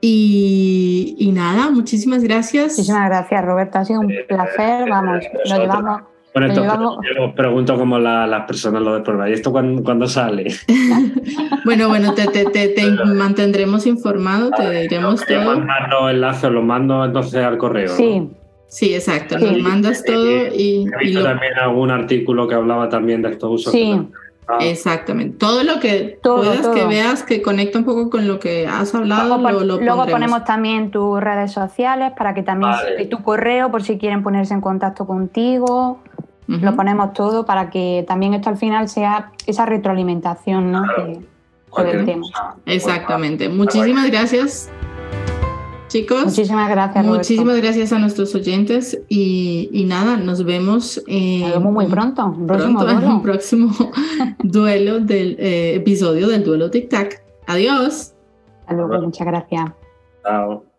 Y, y nada, muchísimas gracias. Muchísimas gracias, Roberto. Ha sido un placer. Vamos, lo llevamos bueno, esto, yo os pregunto como las personas lo de prueba. ¿Y esto cuándo, sale? [LAUGHS] bueno, bueno, te, te, te, mantendremos informado, te diremos todo. enlaces, los mando entonces al correo. Sí. Sí, exacto. Nos mandas todo y. He visto también algún artículo que hablaba también de estos usos. Sí. Ah. Exactamente. Todo lo que puedas que veas que conecta un poco con lo que has hablado, luego, lo, luego ponemos también tus redes sociales para que también y tu correo por si quieren ponerse en contacto contigo. Lo ponemos todo para que también esto al final sea esa retroalimentación ¿no? tema. Exactamente. Muchísimas gracias. Chicos, muchísimas gracias. Muchísimas gracias a nuestros oyentes y, nada, nos vemos, en, muy pronto, pronto en un próximo [LAUGHS] duelo del eh, episodio del duelo Tic Tac. Adiós. Hasta luego, muchas gracias. Chao.